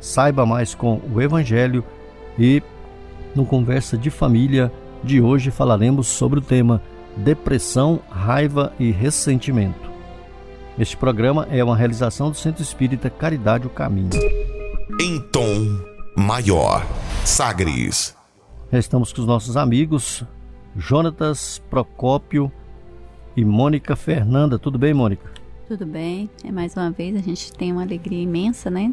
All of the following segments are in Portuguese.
Saiba mais com o Evangelho e no Conversa de Família de hoje falaremos sobre o tema Depressão, Raiva e Ressentimento. Este programa é uma realização do Centro Espírita Caridade o Caminho. Em tom maior, Sagres. Estamos com os nossos amigos Jonatas Procópio e Mônica Fernanda. Tudo bem, Mônica? Tudo bem. É mais uma vez a gente tem uma alegria imensa, né,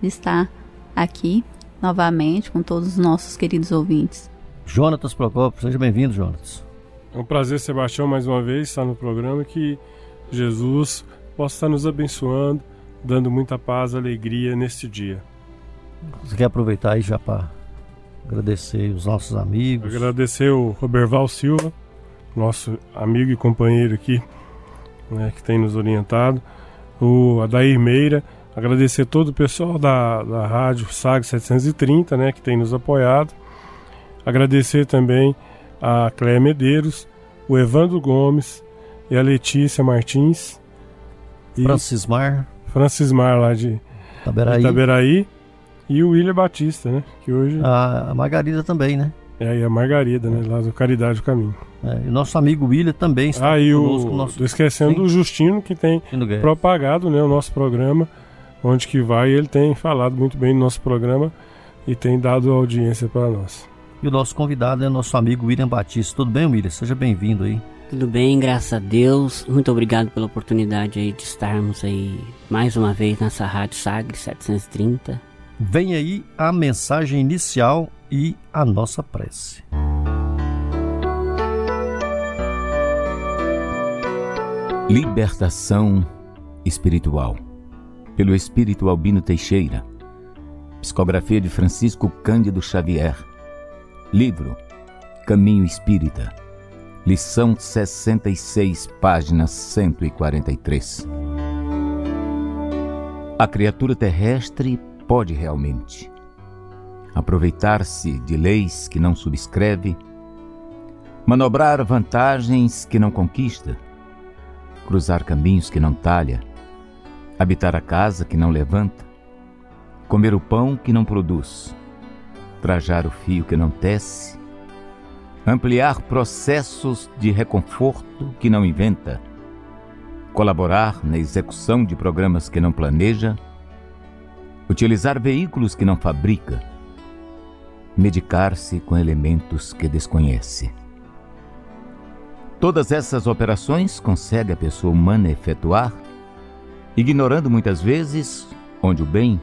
de estar aqui novamente com todos os nossos queridos ouvintes. Jonatas Procopio, seja bem-vindo, Jonatas. É um prazer, Sebastião, mais uma vez estar no programa que Jesus possa estar nos abençoando, dando muita paz e alegria neste dia. Você quer aproveitar aí já para agradecer os nossos amigos? Agradecer o Roberval Silva, nosso amigo e companheiro aqui, né, que tem nos orientado, o Adair Meira, Agradecer todo o pessoal da, da rádio SAG 730, né, que tem nos apoiado. Agradecer também a Cléia Medeiros, o Evandro Gomes e a Letícia Martins. Francismar. Francismar lá de Itaberaí. Itaberaí. E o William Batista, né? Que hoje. A, Margarida também, né? É, e a Margarida, né? Lá do Caridade do Caminho. É, e o nosso amigo William também está ah, e conosco. O, nosso... Tô esquecendo Sim. do Justino, que tem propagado né, o nosso programa onde que vai, ele tem falado muito bem no nosso programa e tem dado audiência para nós. E o nosso convidado é nosso amigo William Batista. Tudo bem, William? Seja bem-vindo aí. Tudo bem, graças a Deus. Muito obrigado pela oportunidade aí de estarmos aí mais uma vez nessa Rádio Sagre 730. Vem aí a mensagem inicial e a nossa prece. Libertação espiritual pelo espírito Albino Teixeira. Psicografia de Francisco Cândido Xavier. Livro Caminho Espírita. Lição 66, página 143. A criatura terrestre pode realmente aproveitar-se de leis que não subscreve, manobrar vantagens que não conquista, cruzar caminhos que não talha, habitar a casa que não levanta, comer o pão que não produz, trajar o fio que não tece, ampliar processos de reconforto que não inventa, colaborar na execução de programas que não planeja, utilizar veículos que não fabrica, medicar-se com elementos que desconhece. Todas essas operações consegue a pessoa humana efetuar ignorando muitas vezes onde o bem,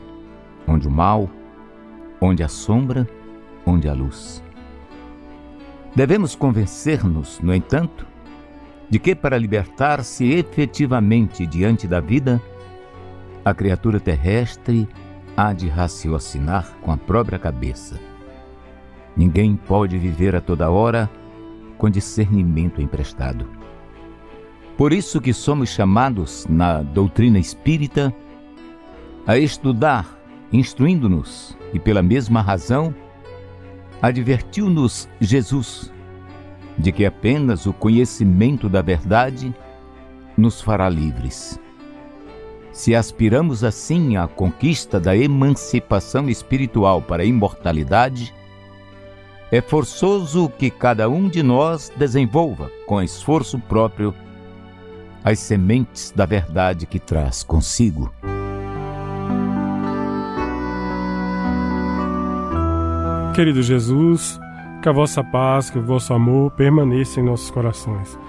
onde o mal, onde a sombra, onde a luz. Devemos convencer-nos, no entanto, de que para libertar-se efetivamente diante da vida, a criatura terrestre há de raciocinar com a própria cabeça. Ninguém pode viver a toda hora com discernimento emprestado. Por isso que somos chamados na doutrina espírita a estudar, instruindo-nos, e pela mesma razão, advertiu-nos Jesus de que apenas o conhecimento da verdade nos fará livres. Se aspiramos assim à conquista da emancipação espiritual para a imortalidade, é forçoso que cada um de nós desenvolva, com esforço próprio, as sementes da verdade que traz consigo. Querido Jesus, que a vossa paz, que o vosso amor permaneça em nossos corações.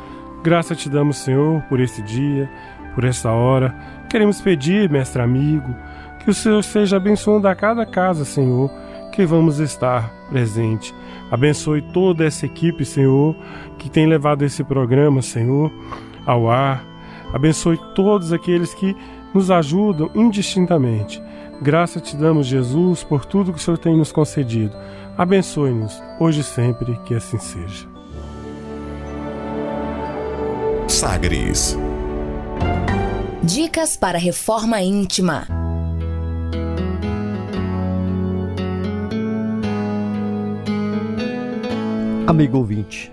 Graça te damos, Senhor, por esse dia, por essa hora. Queremos pedir, mestre amigo, que o Senhor seja abençoando a cada casa, Senhor, que vamos estar presente. Abençoe toda essa equipe, Senhor, que tem levado esse programa, Senhor, ao ar. Abençoe todos aqueles que nos ajudam indistintamente. Graça te damos, Jesus, por tudo que o Senhor tem nos concedido. Abençoe-nos, hoje e sempre, que assim seja. Sagres. Dicas para reforma íntima. Amigo ouvinte,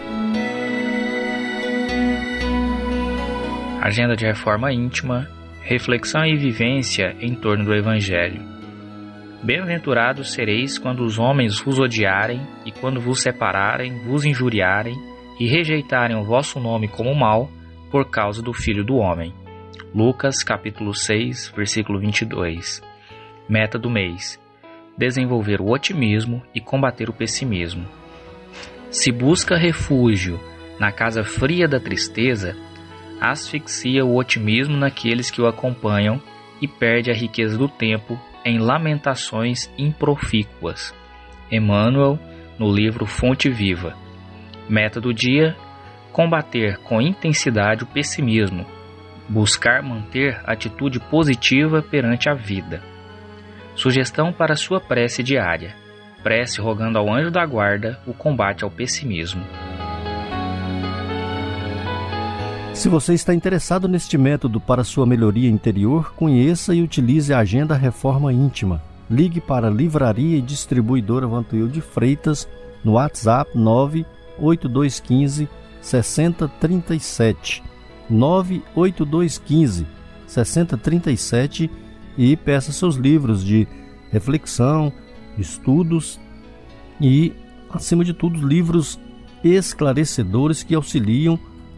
Agenda de reforma íntima, reflexão e vivência em torno do Evangelho. Bem-aventurados sereis quando os homens vos odiarem, e quando vos separarem, vos injuriarem, e rejeitarem o vosso nome como mal, por causa do Filho do Homem. Lucas capítulo 6, versículo 22. Meta do mês: desenvolver o otimismo e combater o pessimismo. Se busca refúgio na casa fria da tristeza, asfixia o otimismo naqueles que o acompanham e perde a riqueza do tempo em lamentações improfícuas. Emmanuel, no livro Fonte Viva. Meta do dia: combater com intensidade o pessimismo, buscar manter atitude positiva perante a vida. Sugestão para sua prece diária: prece rogando ao anjo da guarda o combate ao pessimismo. Se você está interessado neste método para sua melhoria interior, conheça e utilize a Agenda Reforma Íntima. Ligue para a Livraria e Distribuidora Vantuil de Freitas no WhatsApp 98215 6037 98215 6037 e peça seus livros de reflexão, estudos e, acima de tudo, livros esclarecedores que auxiliam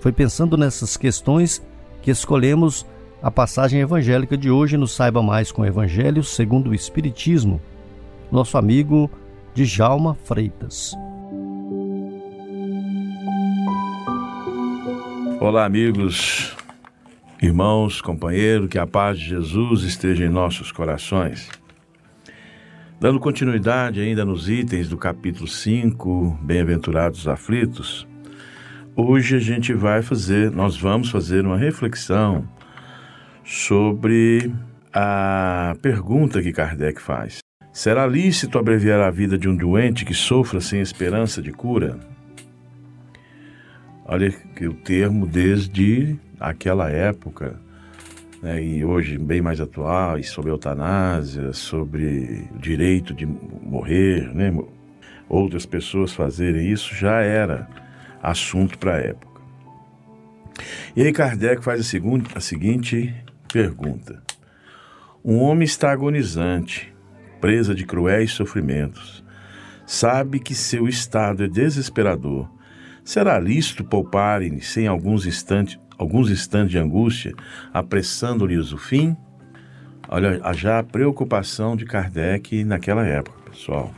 foi pensando nessas questões que escolhemos a passagem evangélica de hoje no Saiba Mais com Evangelho segundo o Espiritismo, nosso amigo Djalma Freitas. Olá, amigos, irmãos, companheiros, que a paz de Jesus esteja em nossos corações. Dando continuidade ainda nos itens do capítulo 5, Bem-aventurados aflitos, Hoje a gente vai fazer, nós vamos fazer uma reflexão sobre a pergunta que Kardec faz. Será lícito abreviar a vida de um doente que sofra sem esperança de cura? Olha que o termo desde aquela época, né, e hoje bem mais atual, e sobre eutanásia, sobre o direito de morrer, né, outras pessoas fazerem isso, já era assunto para a época. E aí Kardec faz a, segunda, a seguinte pergunta: Um homem está agonizante, presa de cruéis sofrimentos, sabe que seu estado é desesperador. Será lícito pouparem sem alguns instantes, alguns instantes de angústia, apressando-lhes o fim? Olha, já a preocupação de Kardec naquela época, pessoal.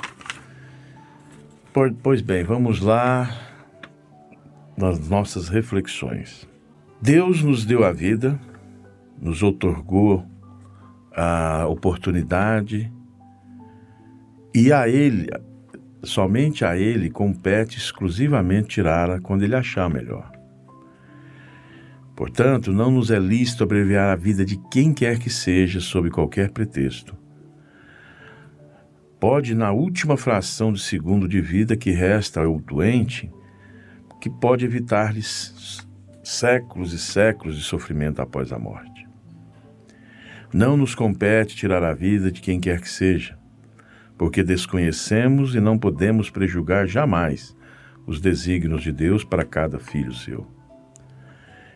Pois bem, vamos lá nas nossas reflexões. Deus nos deu a vida, nos otorgou a oportunidade e a Ele, somente a Ele, compete exclusivamente tirá-la quando Ele achar melhor. Portanto, não nos é lícito abreviar a vida de quem quer que seja sob qualquer pretexto. Pode, na última fração de segundo de vida que resta ao doente, que pode evitar-lhes séculos e séculos de sofrimento após a morte. Não nos compete tirar a vida de quem quer que seja, porque desconhecemos e não podemos prejulgar jamais os desígnios de Deus para cada filho seu.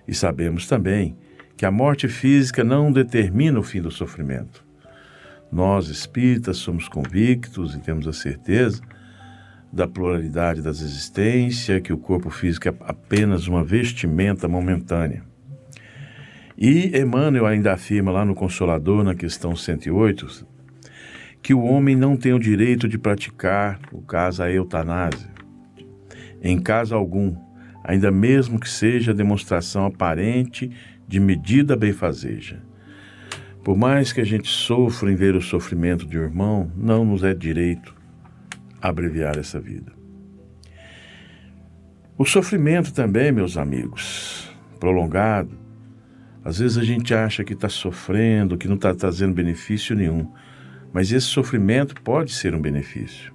E sabemos também que a morte física não determina o fim do sofrimento. Nós, espíritas, somos convictos e temos a certeza da pluralidade das existências, que o corpo físico é apenas uma vestimenta momentânea. E Emmanuel ainda afirma lá no Consolador, na questão 108, que o homem não tem o direito de praticar, o caso, a eutanásia, em caso algum, ainda mesmo que seja demonstração aparente de medida benfazeja. Por mais que a gente sofra em ver o sofrimento de um irmão, não nos é direito abreviar essa vida. O sofrimento também, meus amigos, prolongado, às vezes a gente acha que está sofrendo, que não está trazendo benefício nenhum, mas esse sofrimento pode ser um benefício.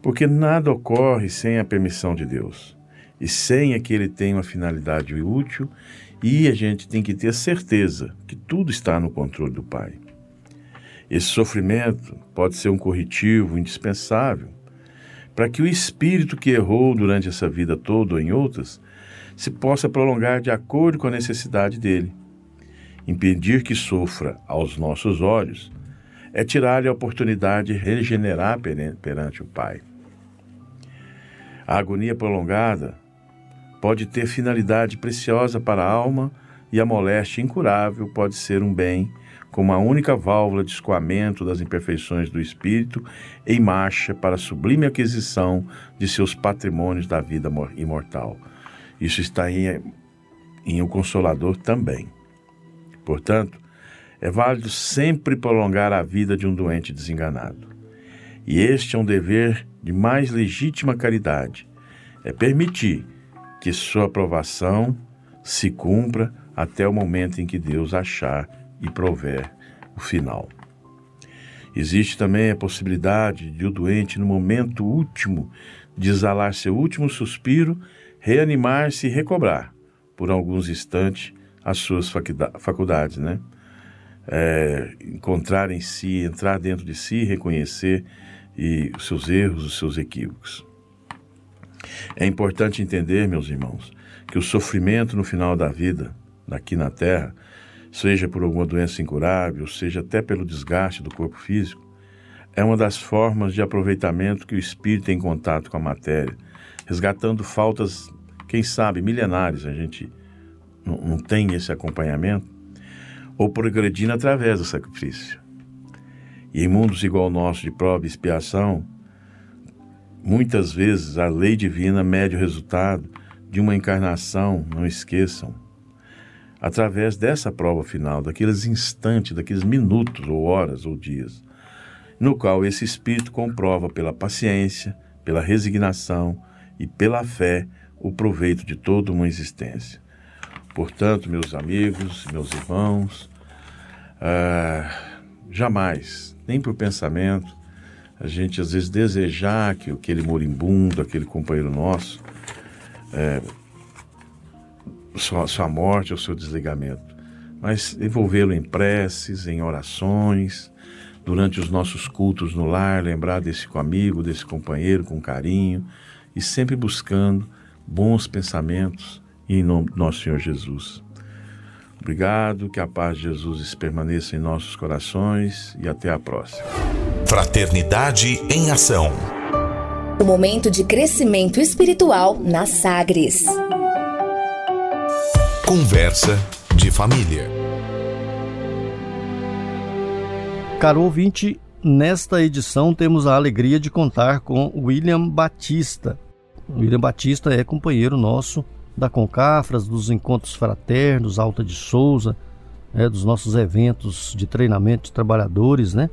Porque nada ocorre sem a permissão de Deus e sem a que ele tenha uma finalidade útil, e a gente tem que ter certeza que tudo está no controle do Pai. Esse sofrimento pode ser um corretivo indispensável para que o espírito que errou durante essa vida toda ou em outras se possa prolongar de acordo com a necessidade dele. Impedir que sofra aos nossos olhos é tirar-lhe a oportunidade de regenerar perante o Pai. A agonia prolongada pode ter finalidade preciosa para a alma e a moléstia incurável pode ser um bem como a única válvula de escoamento das imperfeições do espírito em marcha para a sublime aquisição de seus patrimônios da vida imortal. Isso está em, em O Consolador também. Portanto, é válido sempre prolongar a vida de um doente desenganado. E este é um dever de mais legítima caridade: é permitir que sua aprovação se cumpra até o momento em que Deus achar e prover o final. Existe também a possibilidade de o doente, no momento último de exalar seu último suspiro, reanimar-se e recobrar, por alguns instantes, as suas faculdades, né? É, encontrar em si, entrar dentro de si, reconhecer e os seus erros, os seus equívocos. É importante entender, meus irmãos, que o sofrimento no final da vida, aqui na Terra, seja por alguma doença incurável, seja até pelo desgaste do corpo físico, é uma das formas de aproveitamento que o espírito tem em contato com a matéria, resgatando faltas, quem sabe, milenares, a gente não, não tem esse acompanhamento, ou progredindo através do sacrifício. E em mundos igual ao nosso de prova e expiação, muitas vezes a lei divina mede o resultado de uma encarnação, não esqueçam, através dessa prova final, daqueles instantes, daqueles minutos ou horas ou dias, no qual esse espírito comprova pela paciência, pela resignação e pela fé o proveito de toda uma existência. Portanto, meus amigos, meus irmãos, ah, jamais, nem por pensamento, a gente às vezes desejar que aquele moribundo, aquele companheiro nosso, é, sua, sua morte ou seu desligamento, mas envolvê-lo em preces, em orações, durante os nossos cultos no lar, lembrar desse amigo, desse companheiro com carinho e sempre buscando bons pensamentos em nome do nosso Senhor Jesus. Obrigado, que a paz de Jesus permaneça em nossos corações e até a próxima. Fraternidade em Ação. O momento de crescimento espiritual na Sagres. Conversa de família. Caro ouvinte, nesta edição temos a alegria de contar com William Batista. William Batista é companheiro nosso da Concafras, dos encontros fraternos, Alta de Souza, é, dos nossos eventos de treinamento de trabalhadores, né?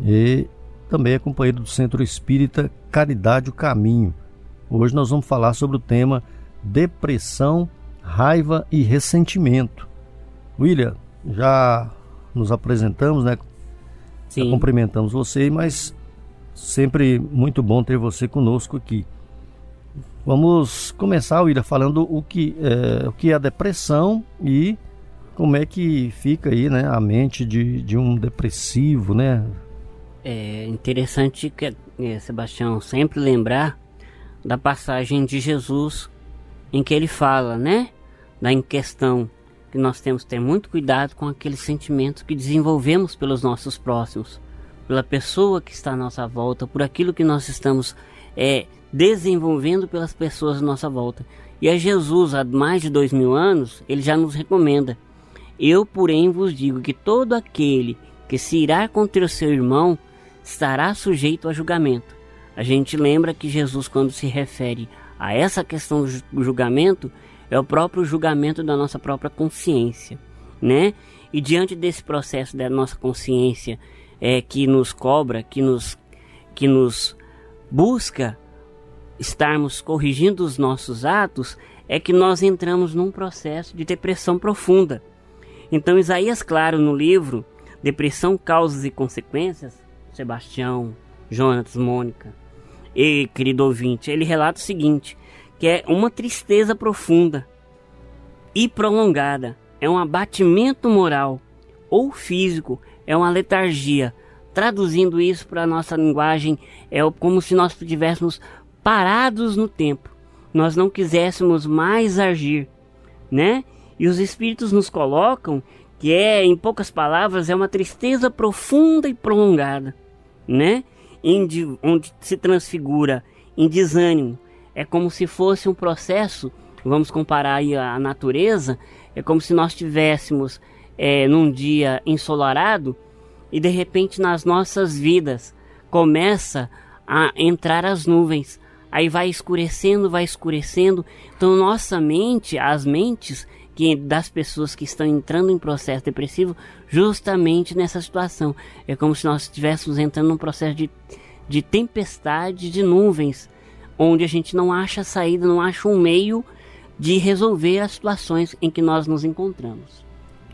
E também é companheiro do Centro Espírita Caridade o Caminho. Hoje nós vamos falar sobre o tema depressão raiva e ressentimento. William, já nos apresentamos, né? Sim. Já cumprimentamos você, mas sempre muito bom ter você conosco aqui. Vamos começar, William, falando o que é, o que é a depressão e como é que fica aí, né, a mente de, de um depressivo, né? É interessante que é, Sebastião sempre lembrar da passagem de Jesus em que ele fala, né, da questão que nós temos que ter muito cuidado com aqueles sentimentos que desenvolvemos pelos nossos próximos, pela pessoa que está à nossa volta, por aquilo que nós estamos é, desenvolvendo pelas pessoas à nossa volta. E a Jesus, há mais de dois mil anos, ele já nos recomenda: Eu, porém, vos digo que todo aquele que se irá contra o seu irmão estará sujeito a julgamento. A gente lembra que Jesus, quando se refere a essa questão do julgamento, é o próprio julgamento da nossa própria consciência, né? E diante desse processo da nossa consciência é, que nos cobra, que nos, que nos busca estarmos corrigindo os nossos atos, é que nós entramos num processo de depressão profunda. Então, Isaías Claro, no livro Depressão, Causas e Consequências, Sebastião, Jonas, Mônica e querido ouvinte, ele relata o seguinte: que é uma tristeza profunda e prolongada, é um abatimento moral ou físico, é uma letargia. Traduzindo isso para a nossa linguagem, é como se nós estivéssemos parados no tempo, nós não quiséssemos mais agir, né? E os espíritos nos colocam que é, em poucas palavras, é uma tristeza profunda e prolongada, né? Onde, onde se transfigura em desânimo, é como se fosse um processo, vamos comparar aí a natureza, é como se nós tivéssemos é, num dia ensolarado e de repente nas nossas vidas começa a entrar as nuvens, aí vai escurecendo, vai escurecendo, então nossa mente, as mentes que das pessoas que estão entrando em processo depressivo, justamente nessa situação, é como se nós estivéssemos entrando num processo de, de tempestade de nuvens, onde a gente não acha saída, não acha um meio de resolver as situações em que nós nos encontramos.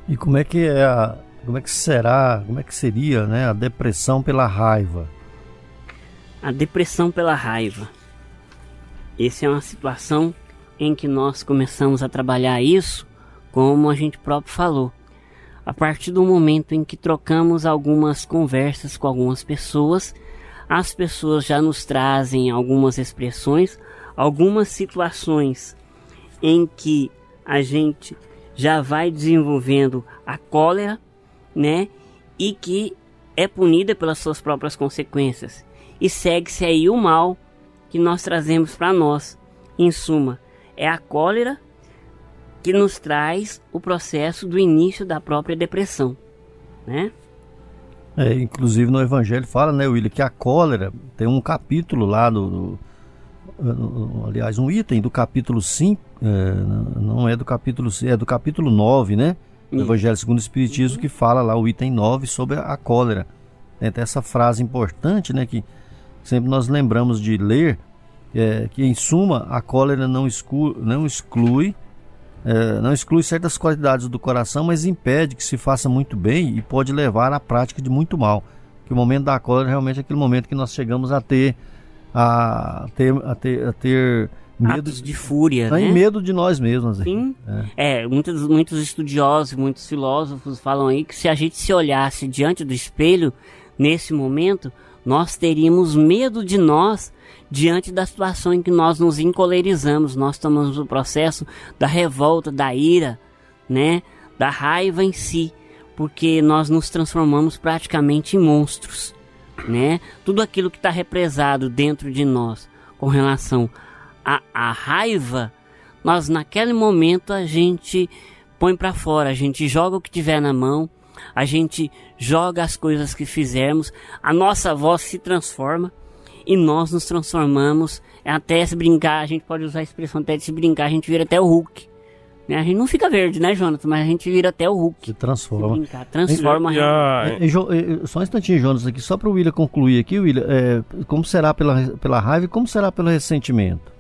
E como é que é a, como é que será, como é que seria, né, a depressão pela raiva? A depressão pela raiva. Essa é uma situação em que nós começamos a trabalhar isso, como a gente próprio falou. A partir do momento em que trocamos algumas conversas com algumas pessoas as pessoas já nos trazem algumas expressões, algumas situações em que a gente já vai desenvolvendo a cólera, né? E que é punida pelas suas próprias consequências. E segue-se aí o mal que nós trazemos para nós. Em suma, é a cólera que nos traz o processo do início da própria depressão, né? É, inclusive no Evangelho fala, né, William, que a cólera tem um capítulo lá do, aliás, um item do capítulo 5, é, não é do capítulo é do capítulo 9, né? Do Evangelho segundo o Espiritismo, que fala lá o item 9 sobre a cólera. Tem até essa frase importante, né, que sempre nós lembramos de ler, é, que em suma a cólera não, exclui, não exclui é, não exclui certas qualidades do coração, mas impede que se faça muito bem e pode levar à prática de muito mal. Que o momento da cólera é realmente aquele momento que nós chegamos a ter a ter a ter, a ter medo Atos de fúria, né? medo de nós mesmos. Sim. É. é, muitos, muitos estudiosos, muitos filósofos falam aí que se a gente se olhasse diante do espelho nesse momento, nós teríamos medo de nós diante da situação em que nós nos encolerizamos, nós estamos no processo da revolta, da ira, né, da raiva em si, porque nós nos transformamos praticamente em monstros, né? Tudo aquilo que está represado dentro de nós com relação à, raiva, nós naquele momento a gente põe para fora, a gente joga o que tiver na mão, a gente joga as coisas que fizermos, a nossa voz se transforma e nós nos transformamos. Até se brincar, a gente pode usar a expressão até de se brincar, a gente vira até o Hulk. Né? A gente não fica verde, né, Jonathan? Mas a gente vira até o Hulk. Se transforma. Se brincar, transforma. E, e, e, só um instantinho, Jonas, aqui, só para o William concluir aqui, William, é, como será pela, pela raiva e como será pelo ressentimento?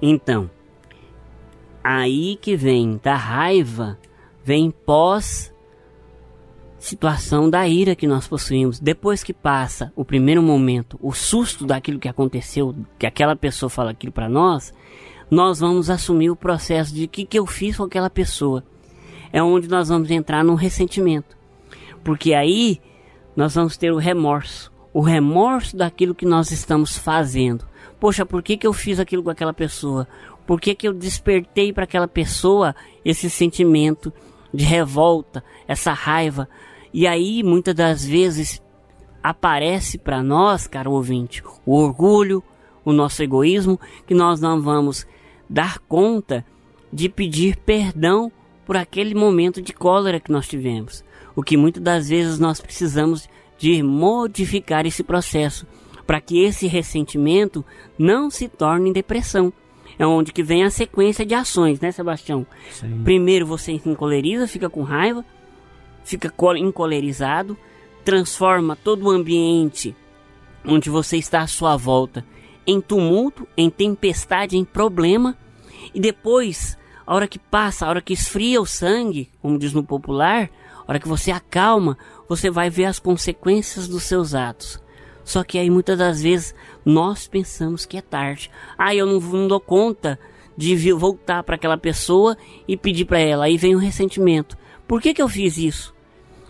Então, aí que vem da raiva, vem pós situação da ira que nós possuímos. Depois que passa o primeiro momento, o susto daquilo que aconteceu, que aquela pessoa fala aquilo para nós, nós vamos assumir o processo de que, que eu fiz com aquela pessoa. É onde nós vamos entrar no ressentimento. Porque aí nós vamos ter o remorso. O remorso daquilo que nós estamos fazendo. Poxa, por que, que eu fiz aquilo com aquela pessoa? Por que, que eu despertei para aquela pessoa esse sentimento de revolta, essa raiva? E aí, muitas das vezes, aparece para nós, caro ouvinte, o orgulho, o nosso egoísmo, que nós não vamos dar conta de pedir perdão por aquele momento de cólera que nós tivemos. O que muitas das vezes nós precisamos de modificar esse processo para que esse ressentimento não se torne depressão. É onde que vem a sequência de ações, né, Sebastião? Sim. Primeiro você se encoleriza, fica com raiva, fica encolerizado, transforma todo o ambiente onde você está à sua volta em tumulto, em tempestade, em problema, e depois, a hora que passa, a hora que esfria o sangue, como diz no popular, a hora que você acalma, você vai ver as consequências dos seus atos. Só que aí muitas das vezes nós pensamos que é tarde. Ah, eu não, não dou conta de voltar para aquela pessoa e pedir para ela. Aí vem o ressentimento. Por que, que eu fiz isso?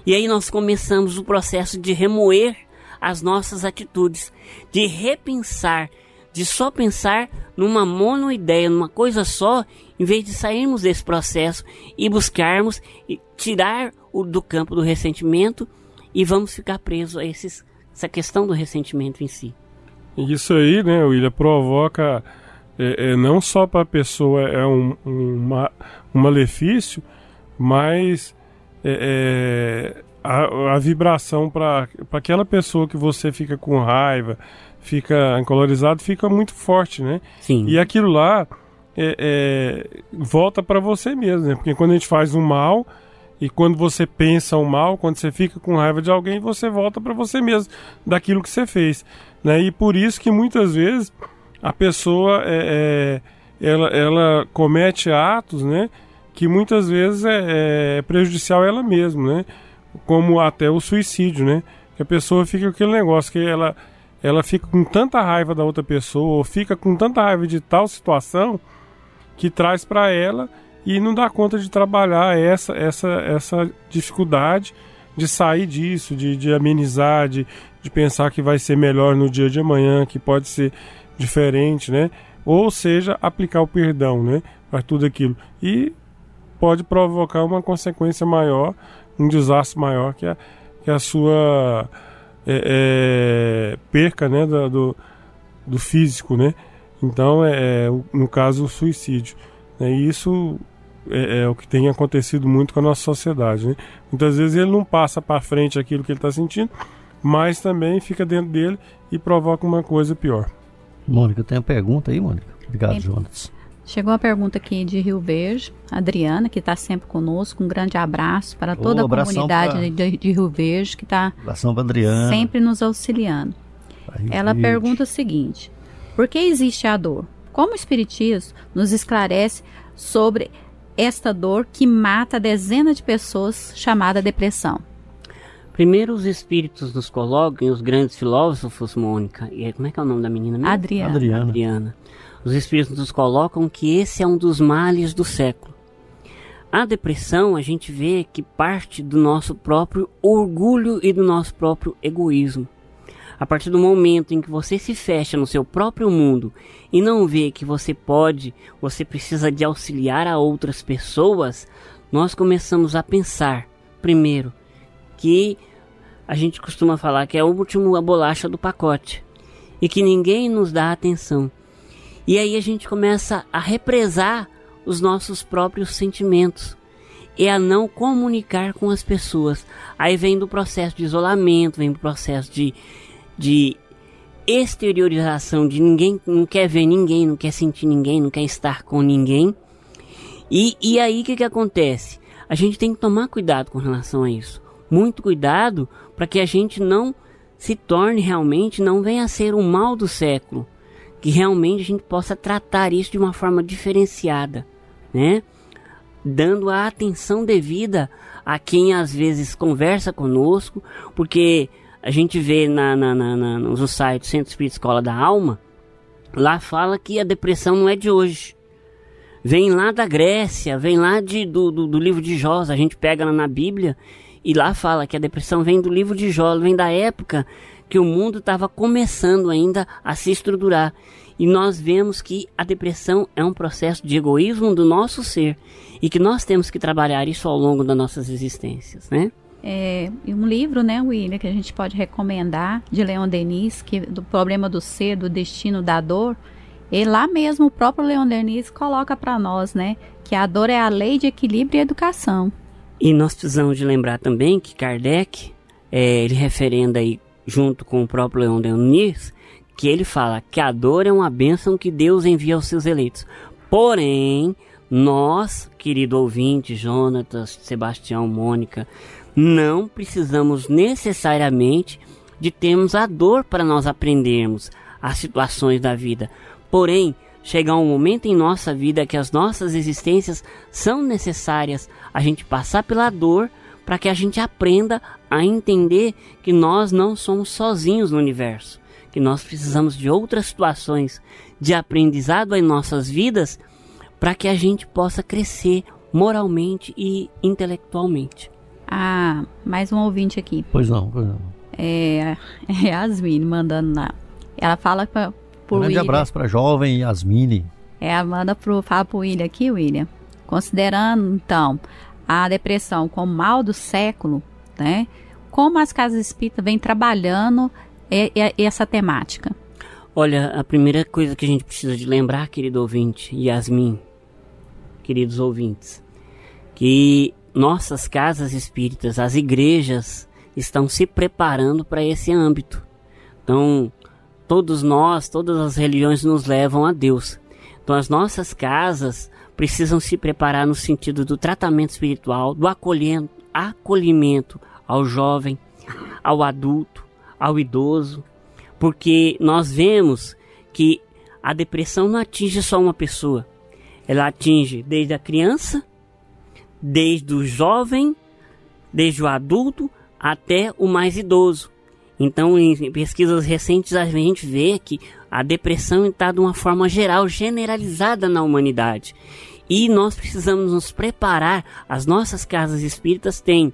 E aí nós começamos o processo de remoer as nossas atitudes, de repensar, de só pensar numa monoideia, numa coisa só, em vez de sairmos desse processo e buscarmos e tirar o do campo do ressentimento e vamos ficar presos a esses, essa questão do ressentimento em si. Isso aí, né, William, provoca é, é, não só para a pessoa é um, um, um malefício, mas é, é a, a, vibração para aquela pessoa que você fica com raiva, fica encolorizado, fica muito forte, né? Sim. E aquilo lá é, é, volta para você mesmo, né? Porque quando a gente faz um mal e quando você pensa um mal, quando você fica com raiva de alguém, você volta para você mesmo daquilo que você fez, né? E por isso que muitas vezes a pessoa é, é ela, ela comete atos, né? Que muitas vezes é, é prejudicial ela mesma, né? Como até o suicídio, né? Que a pessoa fica com aquele negócio que ela ela fica com tanta raiva da outra pessoa, ou fica com tanta raiva de tal situação que traz para ela e não dá conta de trabalhar essa essa essa dificuldade de sair disso, de, de amenizar, de, de pensar que vai ser melhor no dia de amanhã, que pode ser diferente, né? Ou seja, aplicar o perdão, né? Para tudo aquilo. E pode provocar uma consequência maior, um desastre maior que a, que a sua é, é, perca né, do, do, do, físico, né? Então, é, é no caso, o suicídio. Né? E isso é, é, o que tem acontecido muito com a nossa sociedade. Né? Muitas vezes ele não passa para frente aquilo que ele está sentindo, mas também fica dentro dele e provoca uma coisa pior. Mônica, tem uma pergunta aí, Mônica? Obrigado, Jonas. Chegou a pergunta aqui de Rio Verde, Adriana, que está sempre conosco. Um grande abraço para toda oh, a comunidade pra... de, de, Rio Verde que está sempre nos auxiliando. Ela Verde. pergunta o seguinte: Por que existe a dor? Como o Espiritismo nos esclarece sobre esta dor que mata dezenas de pessoas, chamada depressão? Primeiro os espíritos nos colocam, os grandes filósofos, Mônica, e como é que é o nome da menina mesmo? Adriana. Adriana. Adriana os espíritos nos colocam que esse é um dos males do século. A depressão a gente vê que parte do nosso próprio orgulho e do nosso próprio egoísmo. A partir do momento em que você se fecha no seu próprio mundo e não vê que você pode, você precisa de auxiliar a outras pessoas, nós começamos a pensar, primeiro, que a gente costuma falar que é o último a bolacha do pacote e que ninguém nos dá atenção. E aí a gente começa a represar os nossos próprios sentimentos e a não comunicar com as pessoas. Aí vem do processo de isolamento, vem do processo de, de exteriorização de ninguém não quer ver ninguém, não quer sentir ninguém, não quer estar com ninguém. E, e aí o que, que acontece? A gente tem que tomar cuidado com relação a isso. Muito cuidado para que a gente não se torne realmente, não venha a ser o mal do século que realmente a gente possa tratar isso de uma forma diferenciada, né? Dando a atenção devida a quem às vezes conversa conosco, porque a gente vê na, na, na, na Centro Espírita Escola da Alma, lá fala que a depressão não é de hoje. Vem lá da Grécia, vem lá de, do, do, do livro de Jó, a gente pega lá na Bíblia e lá fala que a depressão vem do livro de Jó, vem da época que o mundo estava começando ainda a se estruturar. E nós vemos que a depressão é um processo de egoísmo do nosso ser e que nós temos que trabalhar isso ao longo das nossas existências, né? É, um livro, né, William, que a gente pode recomendar, de Leon Denis, que do problema do ser, do destino da dor, e lá mesmo o próprio Leon Denis coloca para nós, né, que a dor é a lei de equilíbrio e educação. E nós precisamos de lembrar também que Kardec, é, ele referenda aí junto com o próprio Leon Denis, que ele fala que a dor é uma bênção que Deus envia aos seus eleitos. Porém, nós, querido ouvinte, Jonatas, Sebastião, Mônica, não precisamos necessariamente de termos a dor para nós aprendermos as situações da vida. Porém, chega um momento em nossa vida que as nossas existências são necessárias a gente passar pela dor para que a gente aprenda a entender que nós não somos sozinhos no universo, que nós precisamos de outras situações de aprendizado em nossas vidas para que a gente possa crescer moralmente e intelectualmente. Ah, mais um ouvinte aqui. Pois não, pois não. É, é Yasmin mandando lá. Ela fala para um grande William. abraço para jovem Yasmine. É, manda pro, fala pro William aqui, William. Considerando, então, a depressão como mal do século, né? Como as casas espíritas vêm trabalhando essa temática? Olha, a primeira coisa que a gente precisa de lembrar, querido ouvinte, Yasmin, queridos ouvintes, que nossas casas espíritas, as igrejas, estão se preparando para esse âmbito. Então, todos nós, todas as religiões nos levam a Deus. Então as nossas casas precisam se preparar no sentido do tratamento espiritual, do acolhimento, acolhimento ao jovem, ao adulto, ao idoso, porque nós vemos que a depressão não atinge só uma pessoa, ela atinge desde a criança, desde o jovem, desde o adulto até o mais idoso. Então, em pesquisas recentes, a gente vê que a depressão está de uma forma geral, generalizada na humanidade. E nós precisamos nos preparar. As nossas casas espíritas têm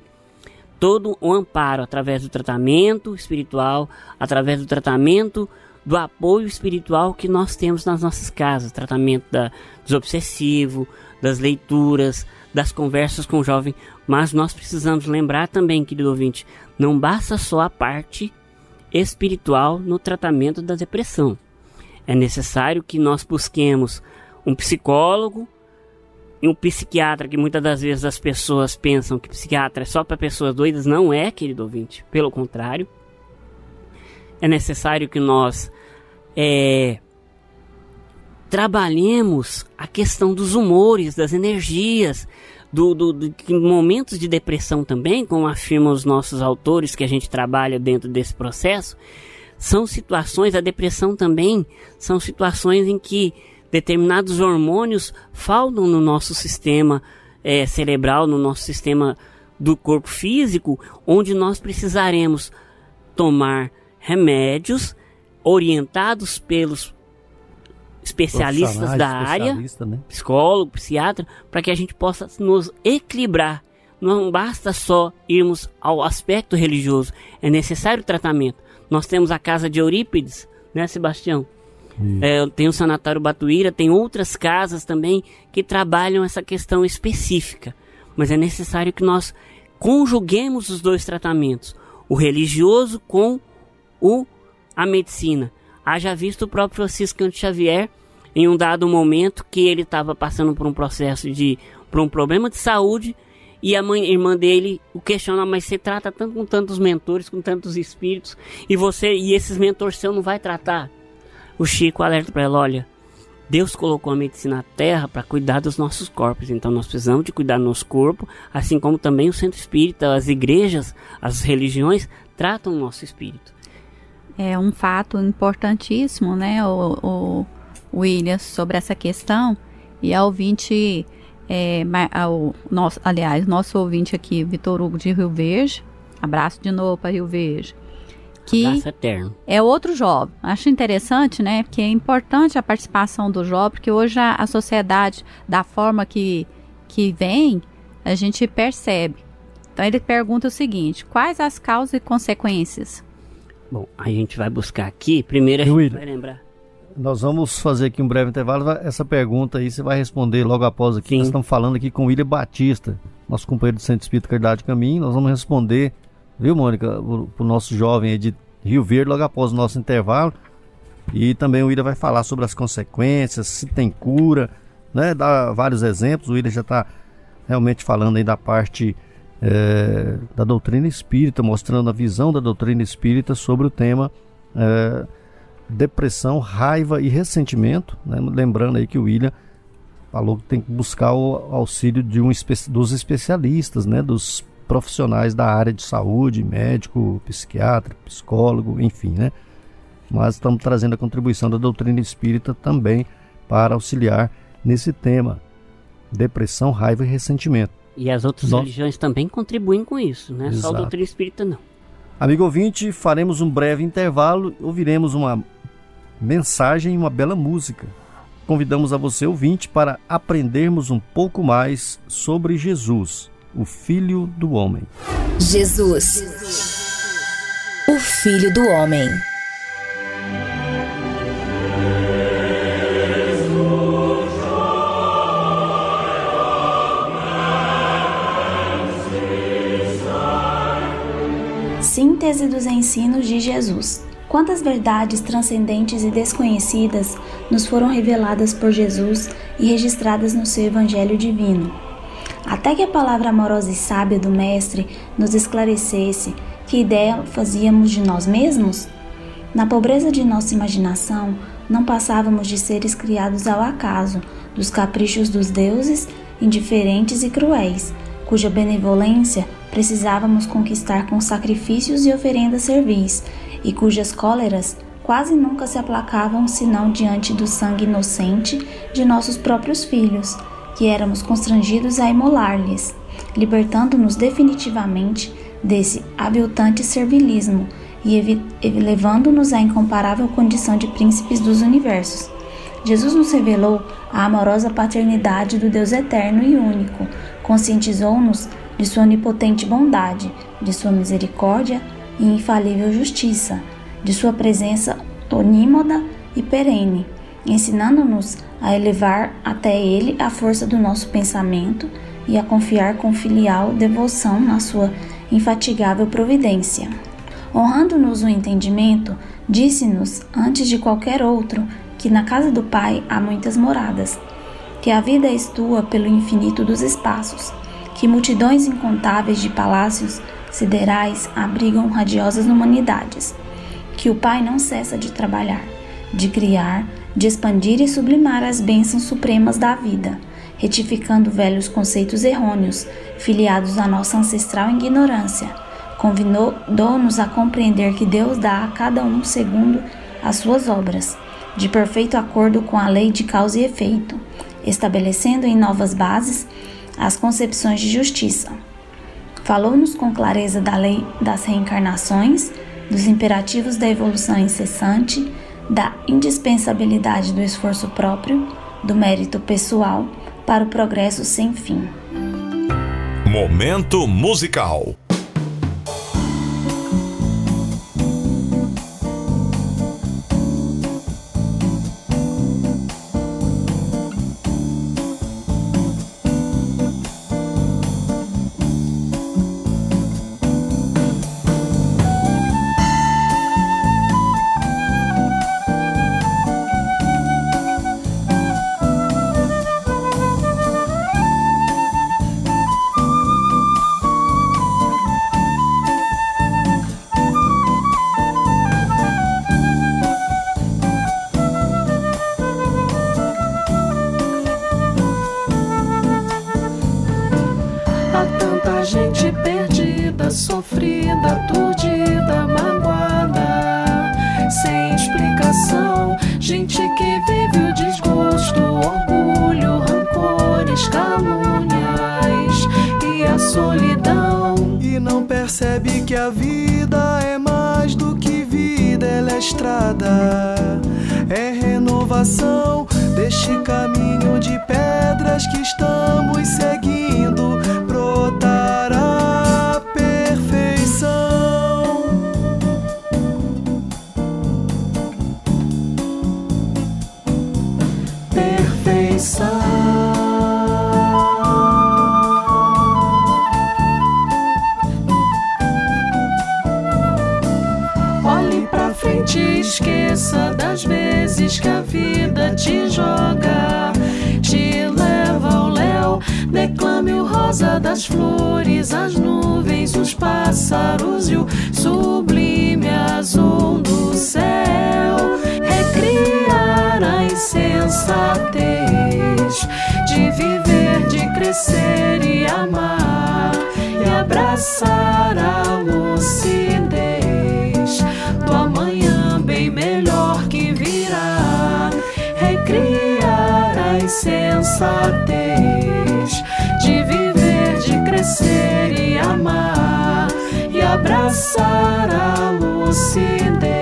todo o amparo através do tratamento espiritual, através do tratamento do apoio espiritual que nós temos nas nossas casas, tratamento da, dos obsessivos, das leituras, das conversas com o jovem, mas nós precisamos lembrar também, querido ouvinte, não basta só a parte espiritual no tratamento da depressão. É necessário que nós busquemos um psicólogo e um psiquiatra, que muitas das vezes as pessoas pensam que psiquiatra é só para pessoas doidas. Não é, querido ouvinte. Pelo contrário. É necessário que nós é, trabalhemos a questão dos humores, das energias, do, do, do, momentos de depressão também, como afirmam os nossos autores que a gente trabalha dentro desse processo, são situações, a depressão também são situações em que determinados hormônios faltam no nosso sistema é, cerebral, no nosso sistema do corpo físico, onde nós precisaremos tomar remédios orientados pelos especialistas da área, né? psicólogo, psiquiatra, para que a gente possa nos equilibrar. Não basta só irmos ao aspecto religioso, é necessário tratamento. Nós temos a casa de Eurípides, né, Sebastião? É, tem o Sanatório Batuíra, tem outras casas também que trabalham essa questão específica. Mas é necessário que nós conjuguemos os dois tratamentos, o religioso com o, a medicina haja visto o próprio Francisco Xavier em um dado momento que ele estava passando por um processo de por um problema de saúde e a mãe, irmã dele o questiona, mas você trata tanto com tantos mentores, com tantos espíritos, e você e esses mentores seu não vai tratar? O Chico alerta para ela, olha, Deus colocou a medicina na terra para cuidar dos nossos corpos, então nós precisamos de cuidar do nosso corpo, assim como também o centro espírita, as igrejas, as religiões tratam o nosso espírito é um fato importantíssimo, né, o, o William, sobre essa questão. E a ouvinte é, o nosso, aliás, nosso ouvinte aqui, Vitor Hugo de Rio Verde, abraço de novo para Rio Verde, que é outro jovem. Acho interessante, né? Porque é importante a participação do jovem, porque hoje a, a sociedade, da forma que, que vem, a gente percebe. Então ele pergunta o seguinte: quais as causas e consequências? Bom, a gente vai buscar aqui. Primeiro a gente vai lembrar. Nós vamos fazer aqui um breve intervalo. Essa pergunta aí você vai responder logo após aqui. Sim. Nós estamos falando aqui com o William Batista, nosso companheiro do Centro Espírita Caridade Caminho. Nós vamos responder, viu, Mônica, para o nosso jovem aí de Rio Verde logo após o nosso intervalo. E também o William vai falar sobre as consequências, se tem cura, né? Dar vários exemplos. O William já está realmente falando aí da parte é, da doutrina espírita, mostrando a visão da doutrina espírita sobre o tema é, depressão, raiva e ressentimento. Né? Lembrando aí que o William falou que tem que buscar o auxílio de um dos especialistas, né? dos profissionais da área de saúde, médico, psiquiatra, psicólogo, enfim, né? Mas estamos trazendo a contribuição da doutrina espírita também para auxiliar nesse tema: depressão, raiva e ressentimento. E as outras Nós... religiões também contribuem com isso, né? Exato. Só a doutrina espírita não. Amigo ouvinte, faremos um breve intervalo, ouviremos uma mensagem e uma bela música. Convidamos a você, ouvinte, para aprendermos um pouco mais sobre Jesus, o Filho do Homem. Jesus, o Filho do Homem. Síntese dos ensinos de Jesus. Quantas verdades transcendentes e desconhecidas nos foram reveladas por Jesus e registradas no seu Evangelho divino. Até que a palavra amorosa e sábia do Mestre nos esclarecesse que ideia fazíamos de nós mesmos? Na pobreza de nossa imaginação, não passávamos de seres criados ao acaso, dos caprichos dos deuses, indiferentes e cruéis, cuja benevolência precisávamos conquistar com sacrifícios e oferendas servis, e cujas cóleras quase nunca se aplacavam senão diante do sangue inocente de nossos próprios filhos, que éramos constrangidos a imolar-lhes, libertando-nos definitivamente desse aviltante servilismo e elevando-nos à incomparável condição de príncipes dos universos. Jesus nos revelou a amorosa paternidade do Deus eterno e único, conscientizou-nos de sua onipotente bondade, de sua misericórdia e infalível justiça, de sua presença onímoda e perene, ensinando-nos a elevar até Ele a força do nosso pensamento e a confiar com filial devoção na sua infatigável providência. Honrando-nos o entendimento, disse-nos, antes de qualquer outro, que na casa do Pai há muitas moradas, que a vida és tua pelo infinito dos espaços, que multidões incontáveis de palácios siderais abrigam radiosas humanidades, que o Pai não cessa de trabalhar, de criar, de expandir e sublimar as bênçãos supremas da vida, retificando velhos conceitos errôneos, filiados à nossa ancestral ignorância. Convidou-nos a compreender que Deus dá a cada um segundo as suas obras, de perfeito acordo com a lei de causa e efeito, estabelecendo em novas bases as concepções de justiça. Falou-nos com clareza da lei das reencarnações, dos imperativos da evolução incessante, da indispensabilidade do esforço próprio, do mérito pessoal para o progresso sem fim. Momento musical. Insensatez de viver, de crescer e amar e abraçar a lucidez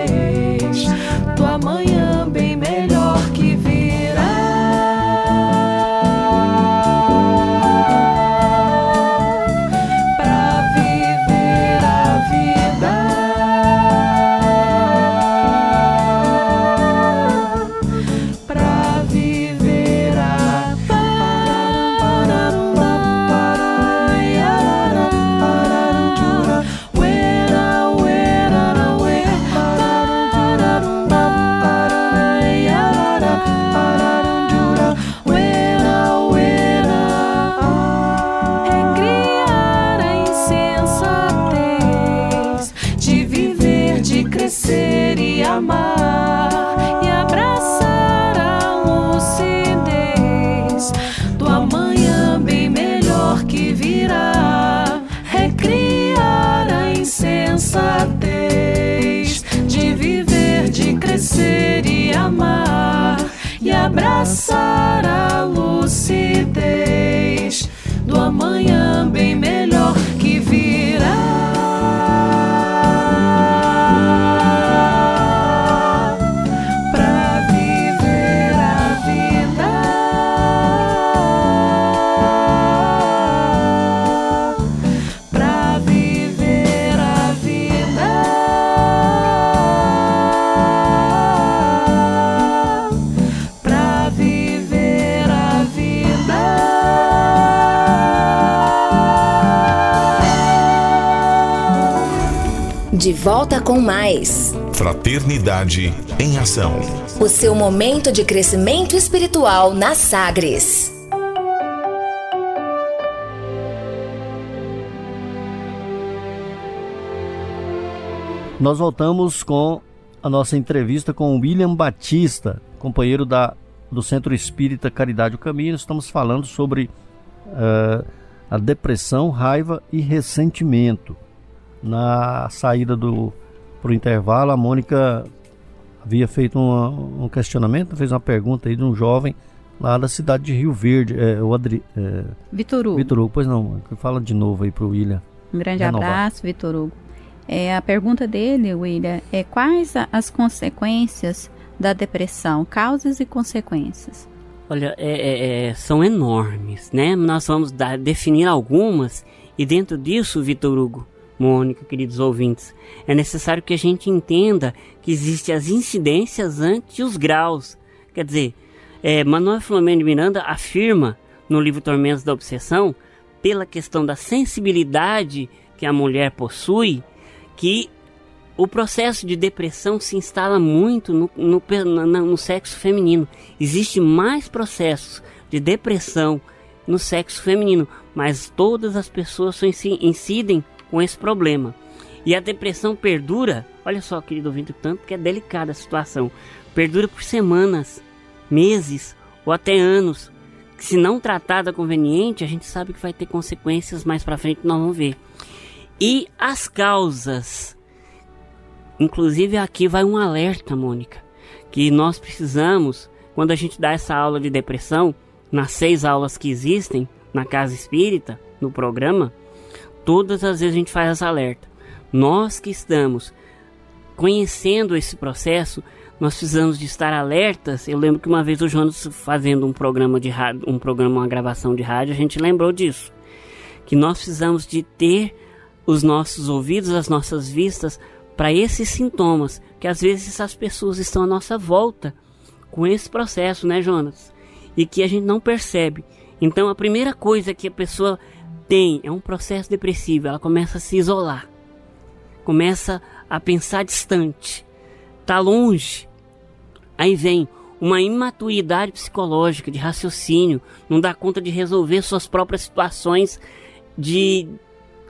volta com mais. Fraternidade em Ação. O seu momento de crescimento espiritual na Sagres. Nós voltamos com a nossa entrevista com o William Batista, companheiro da, do Centro Espírita Caridade o Caminho. Estamos falando sobre uh, a depressão, raiva e ressentimento. Na saída do para o intervalo, a Mônica havia feito uma, um questionamento, fez uma pergunta aí de um jovem lá da cidade de Rio Verde, é, o Adri, é, Vitor Hugo. Vitor Hugo, pois não, fala de novo aí para o William. Um grande Renovar. abraço, Vitor Hugo. É, a pergunta dele, William, é quais a- as consequências da depressão, causas e consequências? Olha, é- é- é, são enormes, né? Nós vamos dar- definir algumas e dentro disso, Vitor Hugo, Mônica, queridos ouvintes, é necessário que a gente entenda que existem as incidências ante os graus. Quer dizer, é, Manuel Filomeno de Miranda afirma no livro Tormentos da Obsessão, pela questão da sensibilidade que a mulher possui, que o processo de depressão se instala muito no, no, na- no sexo feminino. Existem mais processos de depressão no sexo feminino, mas todas as pessoas incidem com esse problema. E a depressão perdura, olha só, querido ouvinte, tanto que é delicada a situação, perdura por semanas, meses ou até anos. Se não tratada conveniente, a gente sabe que vai ter consequências mais para frente, nós vamos ver. E as causas Inclusive aqui vai um alerta, Mônica, que nós precisamos, quando a gente dá essa aula de depressão, nas seis aulas que existem na casa espírita, no programa, todas as vezes a gente faz essa alerta. Nós que estamos conhecendo esse processo, nós precisamos de estar alertas. Eu lembro que uma vez o Jonas fazendo um programa de rádio, um programa, uma gravação de rádio, a gente lembrou disso. Que nós precisamos de ter os nossos ouvidos, as nossas vistas para esses sintomas, que às vezes essas pessoas estão à nossa volta com esse processo, né, Jonas? E que a gente não percebe. Então a primeira coisa que a pessoa tem é um processo depressivo, ela começa a se isolar. Começa a pensar distante, tá longe. Aí vem uma imaturidade psicológica, de raciocínio, não dá conta de resolver suas próprias situações de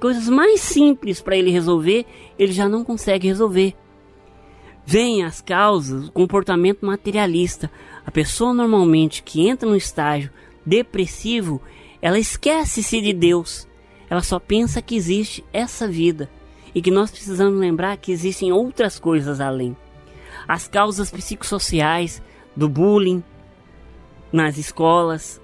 coisas mais simples para ele resolver, ele já não consegue resolver. Vem as causas, o comportamento materialista. A pessoa normalmente que entra no estágio depressivo, ela esquece-se de Deus. Ela só pensa que existe essa vida e que nós precisamos lembrar que existem outras coisas além. As causas psicossociais do bullying nas escolas,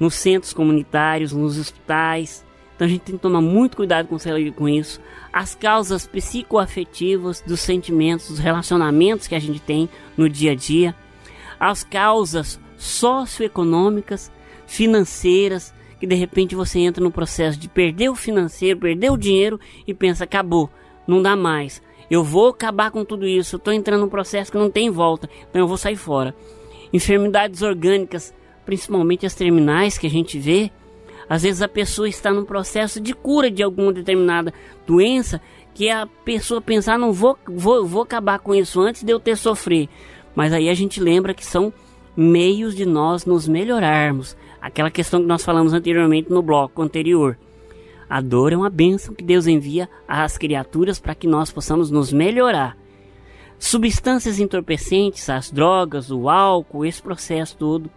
nos centros comunitários, nos hospitais. Então a gente tem que tomar muito cuidado com isso. As causas psicoafetivas dos sentimentos, dos relacionamentos que a gente tem no dia a dia. As causas socioeconômicas, financeiras, que de repente você entra no processo de perder o financeiro, perder o dinheiro e pensa, acabou, não dá mais. Eu vou acabar com tudo isso, estou entrando num processo que não tem volta, então eu vou sair fora. Enfermidades orgânicas, principalmente as terminais que a gente vê, às vezes a pessoa está num processo de cura de alguma determinada doença que a pessoa pensar, não vou, vou, vou acabar com isso antes de eu ter sofrer. Mas aí a gente lembra que são meios de nós nos melhorarmos. Aquela questão que nós falamos anteriormente no bloco anterior. A dor é uma bênção que Deus envia às criaturas para que nós possamos nos melhorar. Substâncias entorpecentes, as drogas, o álcool, esse processo todo.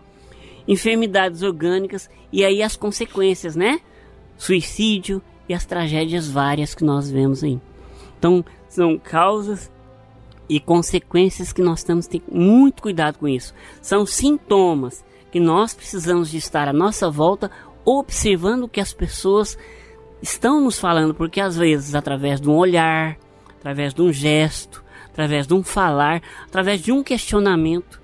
Enfermidades orgânicas e aí as consequências, né? Suicídio e as tragédias várias que nós vemos aí. Então, são causas e consequências que nós temos que ter muito cuidado com isso. São sintomas que nós precisamos de estar à nossa volta observando o que as pessoas estão nos falando, porque às vezes através de um olhar, através de um gesto, através de um falar, através de um questionamento,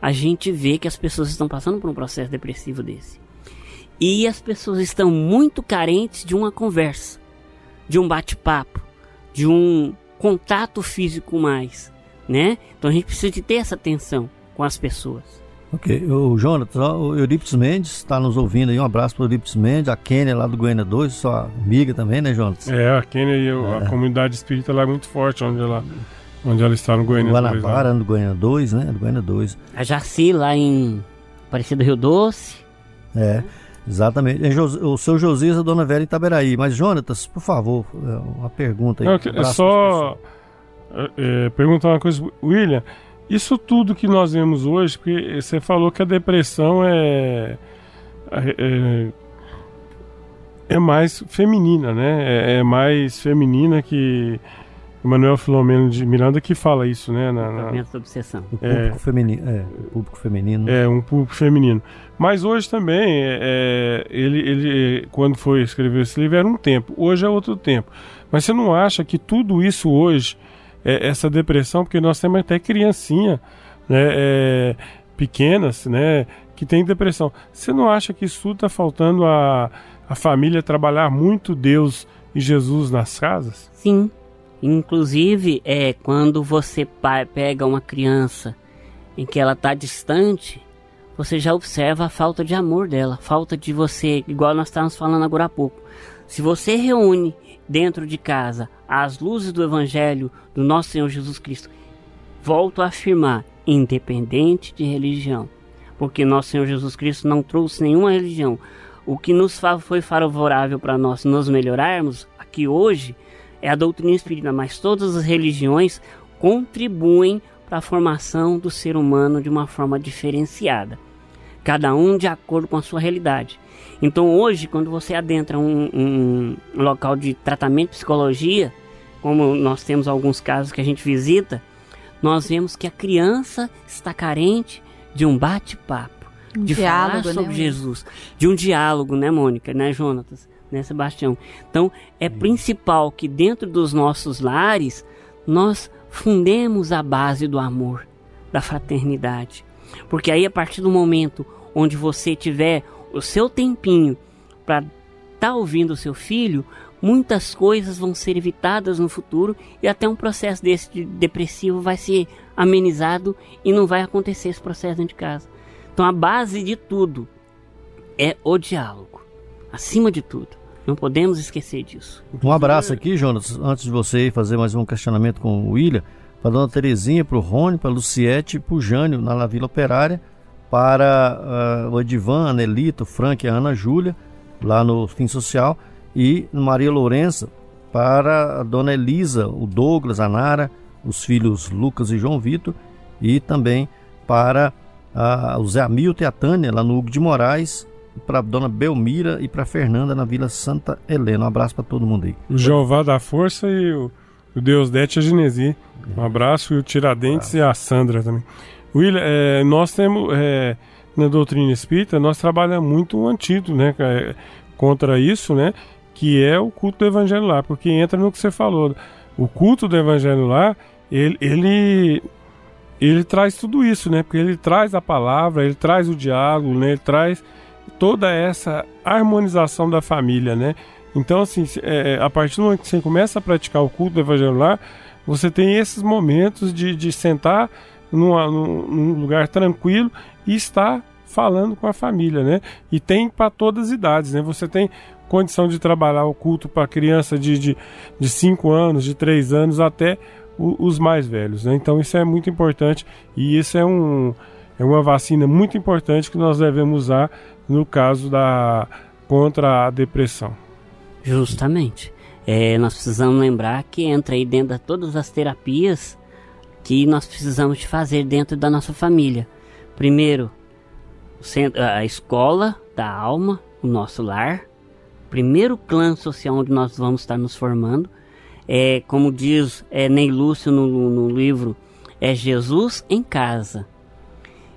a gente vê que as pessoas estão passando por um processo depressivo desse. E as pessoas estão muito carentes de uma conversa, de um bate-papo, de um contato físico mais, né? Então a gente precisa de ter essa atenção com as pessoas. Ok, o Jonathan, o Eurípides Mendes está nos ouvindo aí, um abraço para o Eurípides Mendes, a Kênia lá do Goiânia 2, sua amiga também, né, Jonathan? É, a Kênia e é. a comunidade espírita lá é muito forte, onde ela, onde ela está no Goiânia Guanabara, 2. Guanabara, no Goiânia 2, né, do Goiânia 2. A Jaci lá em Aparecida Rio Doce. É, Exatamente. O seu Josias e a Dona Vera Itaberaí. Mas, Jonatas, por favor, é, uma pergunta aí. Não, é só é, é, perguntar uma coisa, William. Isso tudo que nós vemos hoje, porque você falou que a depressão é, é, é mais feminina, né? É, é mais feminina que Manuel Filomeno de Miranda que fala isso, né? Na, na... da obsessão. O público, é, feminino, é, o público feminino. É, um público feminino. Mas hoje também, é, é, ele, ele, quando foi escrever esse livro, era um tempo. Hoje é outro tempo. Mas você não acha que tudo isso hoje, é, essa depressão, porque nós temos até criancinha, né, é, pequenas, né, que tem depressão. Você não acha que isso está faltando a, a família trabalhar muito Deus e Jesus nas casas? Sim. Inclusive, é quando você pega uma criança em que ela está distante, você já observa a falta de amor dela, falta de você, igual nós estávamos falando agora há pouco. Se você reúne dentro de casa as luzes do Evangelho do nosso Senhor Jesus Cristo, volto a afirmar, independente de religião, porque nosso Senhor Jesus Cristo não trouxe nenhuma religião. O que nos foi favorável para nós nos melhorarmos aqui hoje é a doutrina espírita, mas todas as religiões contribuem para a formação do ser humano de uma forma diferenciada, cada um de acordo com a sua realidade. Então, hoje, quando você adentra um, um local de tratamento de psicologia, como nós temos alguns casos que a gente visita, nós vemos que a criança está carente de um bate-papo, Um de diálogo, falar sobre né, Jesus, de um diálogo, né, Mônica, né, Jonatas, né, Sebastião. Então, é principal que dentro dos nossos lares nós fundemos a base do amor, da fraternidade. Porque aí a partir do momento onde você tiver o seu tempinho para estar tá ouvindo o seu filho, muitas coisas vão ser evitadas no futuro e até um processo desse de depressivo vai ser amenizado e não vai acontecer esse processo dentro de casa. Então a base de tudo é o diálogo, acima de tudo. Não podemos esquecer disso. Um abraço aqui, Jonas, antes de você fazer mais um questionamento com o William, para a dona Terezinha, para o Rony, para a Luciete para o Jânio, na Vila Operária, para uh, o Edivan, a Nelito, o Frank a Ana Júlia, lá no Fim Social, e Maria Lourença, para a dona Elisa, o Douglas, a Nara, os filhos Lucas e João Vitor, e também para uh, o Zé Hamilton e a Tânia, lá no Hugo de Moraes, para a dona Belmira e para Fernanda na Vila Santa Helena. Um abraço para todo mundo aí. O Jeová da Força e o, o Deus Dete a Genesi. Um abraço e o Tiradentes e a Sandra também. William, é, nós temos é, na doutrina espírita, nós trabalhamos muito o antídoto né, é, contra isso, né, que é o culto do evangelho lá, porque entra no que você falou. O culto do evangelho lá, ele, ele, ele traz tudo isso, né, porque ele traz a palavra, ele traz o diálogo, né, ele traz toda essa harmonização da família, né? Então, assim, é, a partir do momento que você começa a praticar o culto do evangelho lá, você tem esses momentos de, de sentar numa, num, num lugar tranquilo e estar falando com a família, né? E tem para todas as idades, né? Você tem condição de trabalhar o culto para criança de 5 de, de cinco anos, de 3 anos até o, os mais velhos, né? Então isso é muito importante e isso é, um, é uma vacina muito importante que nós devemos usar no caso da contra a depressão. Justamente. É, nós precisamos lembrar que entra aí dentro de todas as terapias que nós precisamos de fazer dentro da nossa família. Primeiro, a escola da alma, o nosso lar. Primeiro clã social onde nós vamos estar nos formando. É, como diz é, Ney Lúcio no, no livro, é Jesus em casa.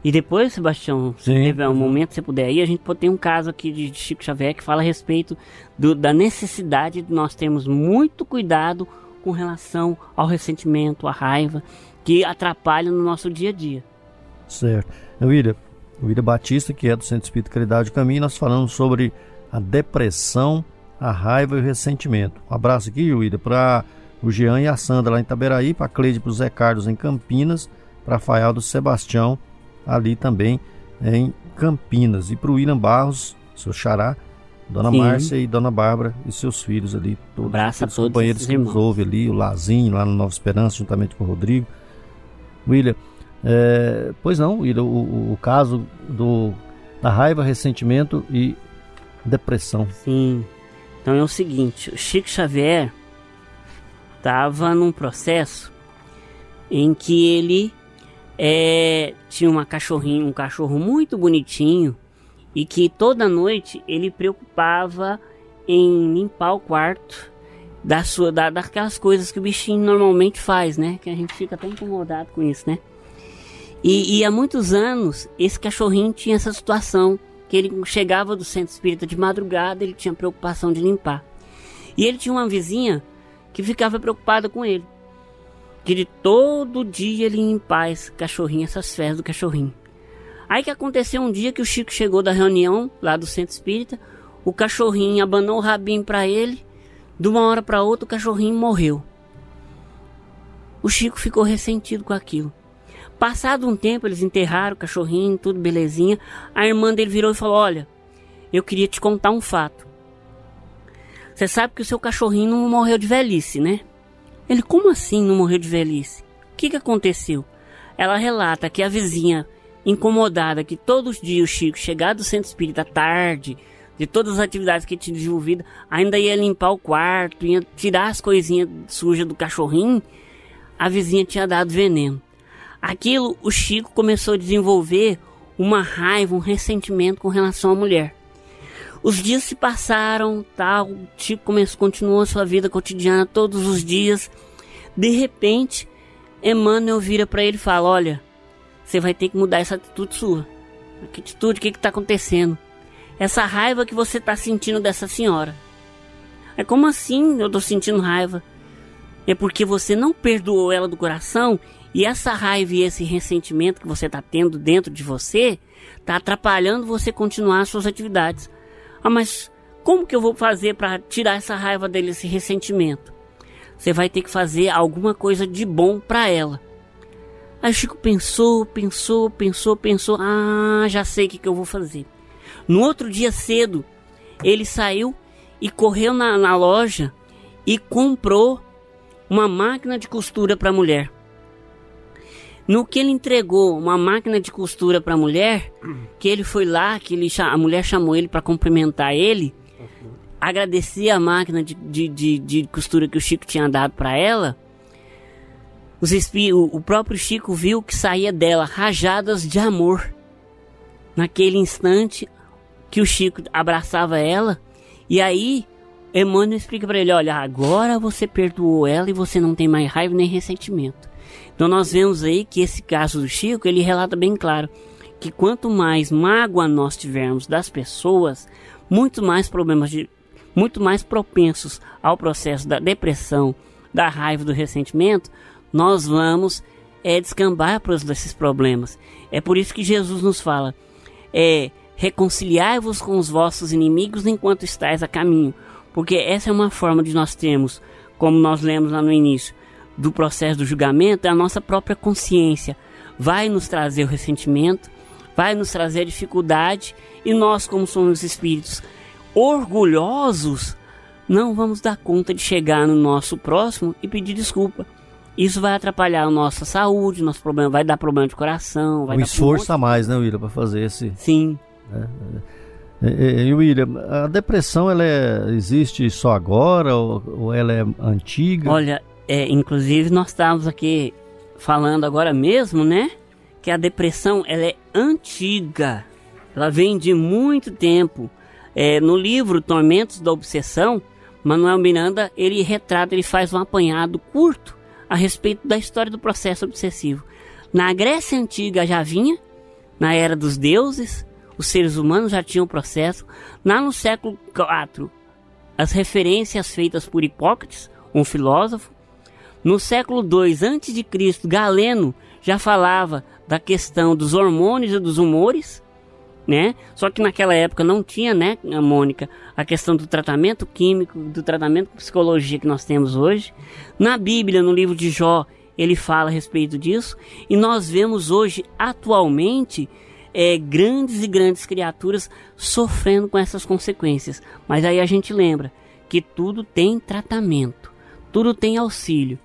E depois, Sebastião, se tiver um momento, se puder aí, a gente pode ter um caso aqui de Chico Xavier que fala a respeito do, da necessidade de nós termos muito cuidado com relação ao ressentimento, à raiva, que atrapalham no nosso dia a dia. Certo. O William, William Batista, que é do Centro Espírita Caridade do Caminho, nós falamos sobre a depressão, a raiva e o ressentimento. Um abraço aqui, William, para o Jean e a Sandra lá em Itaberaí, para a Cleide e para o Zé Carlos em Campinas, para Rafael do Sebastião ali também em Campinas. E para o William Barros, seu xará, Dona Sim. Márcia e Dona Bárbara e seus filhos ali, todos Abraço os companheiros que nos ouvem ali, o Lazinho lá no Nova Esperança, juntamente com o Rodrigo. William, é, pois não, William, o, o, caso do, da raiva, ressentimento e depressão. Sim. Então é o seguinte, o Chico Xavier estava num processo em que ele é, tinha uma cachorrinha, um cachorro muito bonitinho e que toda noite ele preocupava em limpar o quarto da sua, da, daquelas coisas que o bichinho normalmente faz, né? Que a gente fica até incomodado com isso, né? E, e há muitos anos esse cachorrinho tinha essa situação que ele chegava do centro espírita de madrugada, ele tinha preocupação de limpar. E ele tinha uma vizinha que ficava preocupada com ele que de todo dia ele limpar esse cachorrinho, essas fezes do cachorrinho. Aí que aconteceu um dia que o Chico chegou da reunião lá do centro espírita, o cachorrinho abanou o rabinho para ele, de uma hora para outra o cachorrinho morreu. O Chico ficou ressentido com aquilo. Passado um tempo, eles enterraram o cachorrinho, tudo belezinha. A irmã dele virou e falou: Olha, eu queria te contar um fato. Você sabe que o seu cachorrinho não morreu de velhice, né? Ele, como assim não morreu de velhice? O que, que aconteceu? Ela relata que a vizinha, incomodada que todos os dias o Chico chegava do centro espírita tarde, de todas as atividades que tinha desenvolvido, ainda ia limpar o quarto, ia tirar as coisinhas sujas do cachorrinho, a vizinha tinha dado veneno. Aquilo, o Chico começou a desenvolver uma raiva, um ressentimento com relação à mulher. Os dias se passaram, tal, o Chico começou, continuou a sua vida cotidiana todos os dias. De repente, Emmanuel vira para ele e fala: Olha, você vai ter que mudar essa atitude sua. Que atitude? O que está acontecendo? Essa raiva que você está sentindo dessa senhora. É como assim eu estou sentindo raiva? É porque você não perdoou ela do coração e essa raiva e esse ressentimento que você está tendo dentro de você está atrapalhando você continuar suas atividades. Ah, mas como que eu vou fazer para tirar essa raiva dele, esse ressentimento? Você vai ter que fazer alguma coisa de bom para ela. Aí Chico pensou, pensou, pensou, pensou. Ah, já sei o que, que eu vou fazer. No outro dia cedo, ele saiu e correu na, na loja e comprou uma máquina de costura para a mulher. No que ele entregou uma máquina de costura para a mulher, que ele foi lá, que ele, a mulher chamou ele para cumprimentar ele, agradecer a máquina de, de, de, de, costura que o Chico tinha dado para ela. Os o próprio Chico viu que saía dela rajadas de amor. Naquele instante que o Chico abraçava ela, e aí Emmanuel explica para ele: olha, agora você perdoou ela e você não tem mais raiva nem ressentimento. Então nós vemos aí que esse caso do Chico, ele relata bem claro que quanto mais mágoa nós tivermos das pessoas, muito mais problemas de muito mais propensos ao processo da depressão, da raiva, do ressentimento, nós vamos é, descambar para esses problemas. É por isso que Jesus nos fala: é, reconciliai-vos com os vossos inimigos enquanto estáis a caminho, porque essa é uma forma de nós termos, como nós lemos lá no início, do processo do julgamento é a nossa própria consciência. Vai nos trazer o ressentimento, vai nos trazer a dificuldade, e nós, como somos espíritos orgulhosos, não vamos dar conta de chegar no nosso próximo e pedir desculpa. Isso vai atrapalhar a nossa saúde, nosso problema vai dar problema de coração. Vai um esforço a mais, né, William, para fazer esse. Sim. É, é, é, William, a depressão ela é, existe só agora ou, ou ela é antiga? Olha, é, inclusive, nós estávamos aqui falando agora mesmo, né? Que a depressão ela é antiga. Ela vem de muito tempo. É, no livro Tormentos da Obsessão, Manuel Miranda ele retrata, ele faz um apanhado curto a respeito da história do processo obsessivo. Na Grécia Antiga já vinha, na era dos deuses, os seres humanos já tinham processo. Lá no século IV, as referências feitas por Hipócrates, um filósofo, no século II a.C., Galeno já falava da questão dos hormônios e dos humores, né? Só que naquela época não tinha, né, Mônica, a questão do tratamento químico, do tratamento com psicologia que nós temos hoje. Na Bíblia, no livro de Jó, ele fala a respeito disso, e nós vemos hoje, atualmente, é, grandes e grandes criaturas sofrendo com essas consequências. Mas aí a gente lembra que tudo tem tratamento, tudo tem auxílio.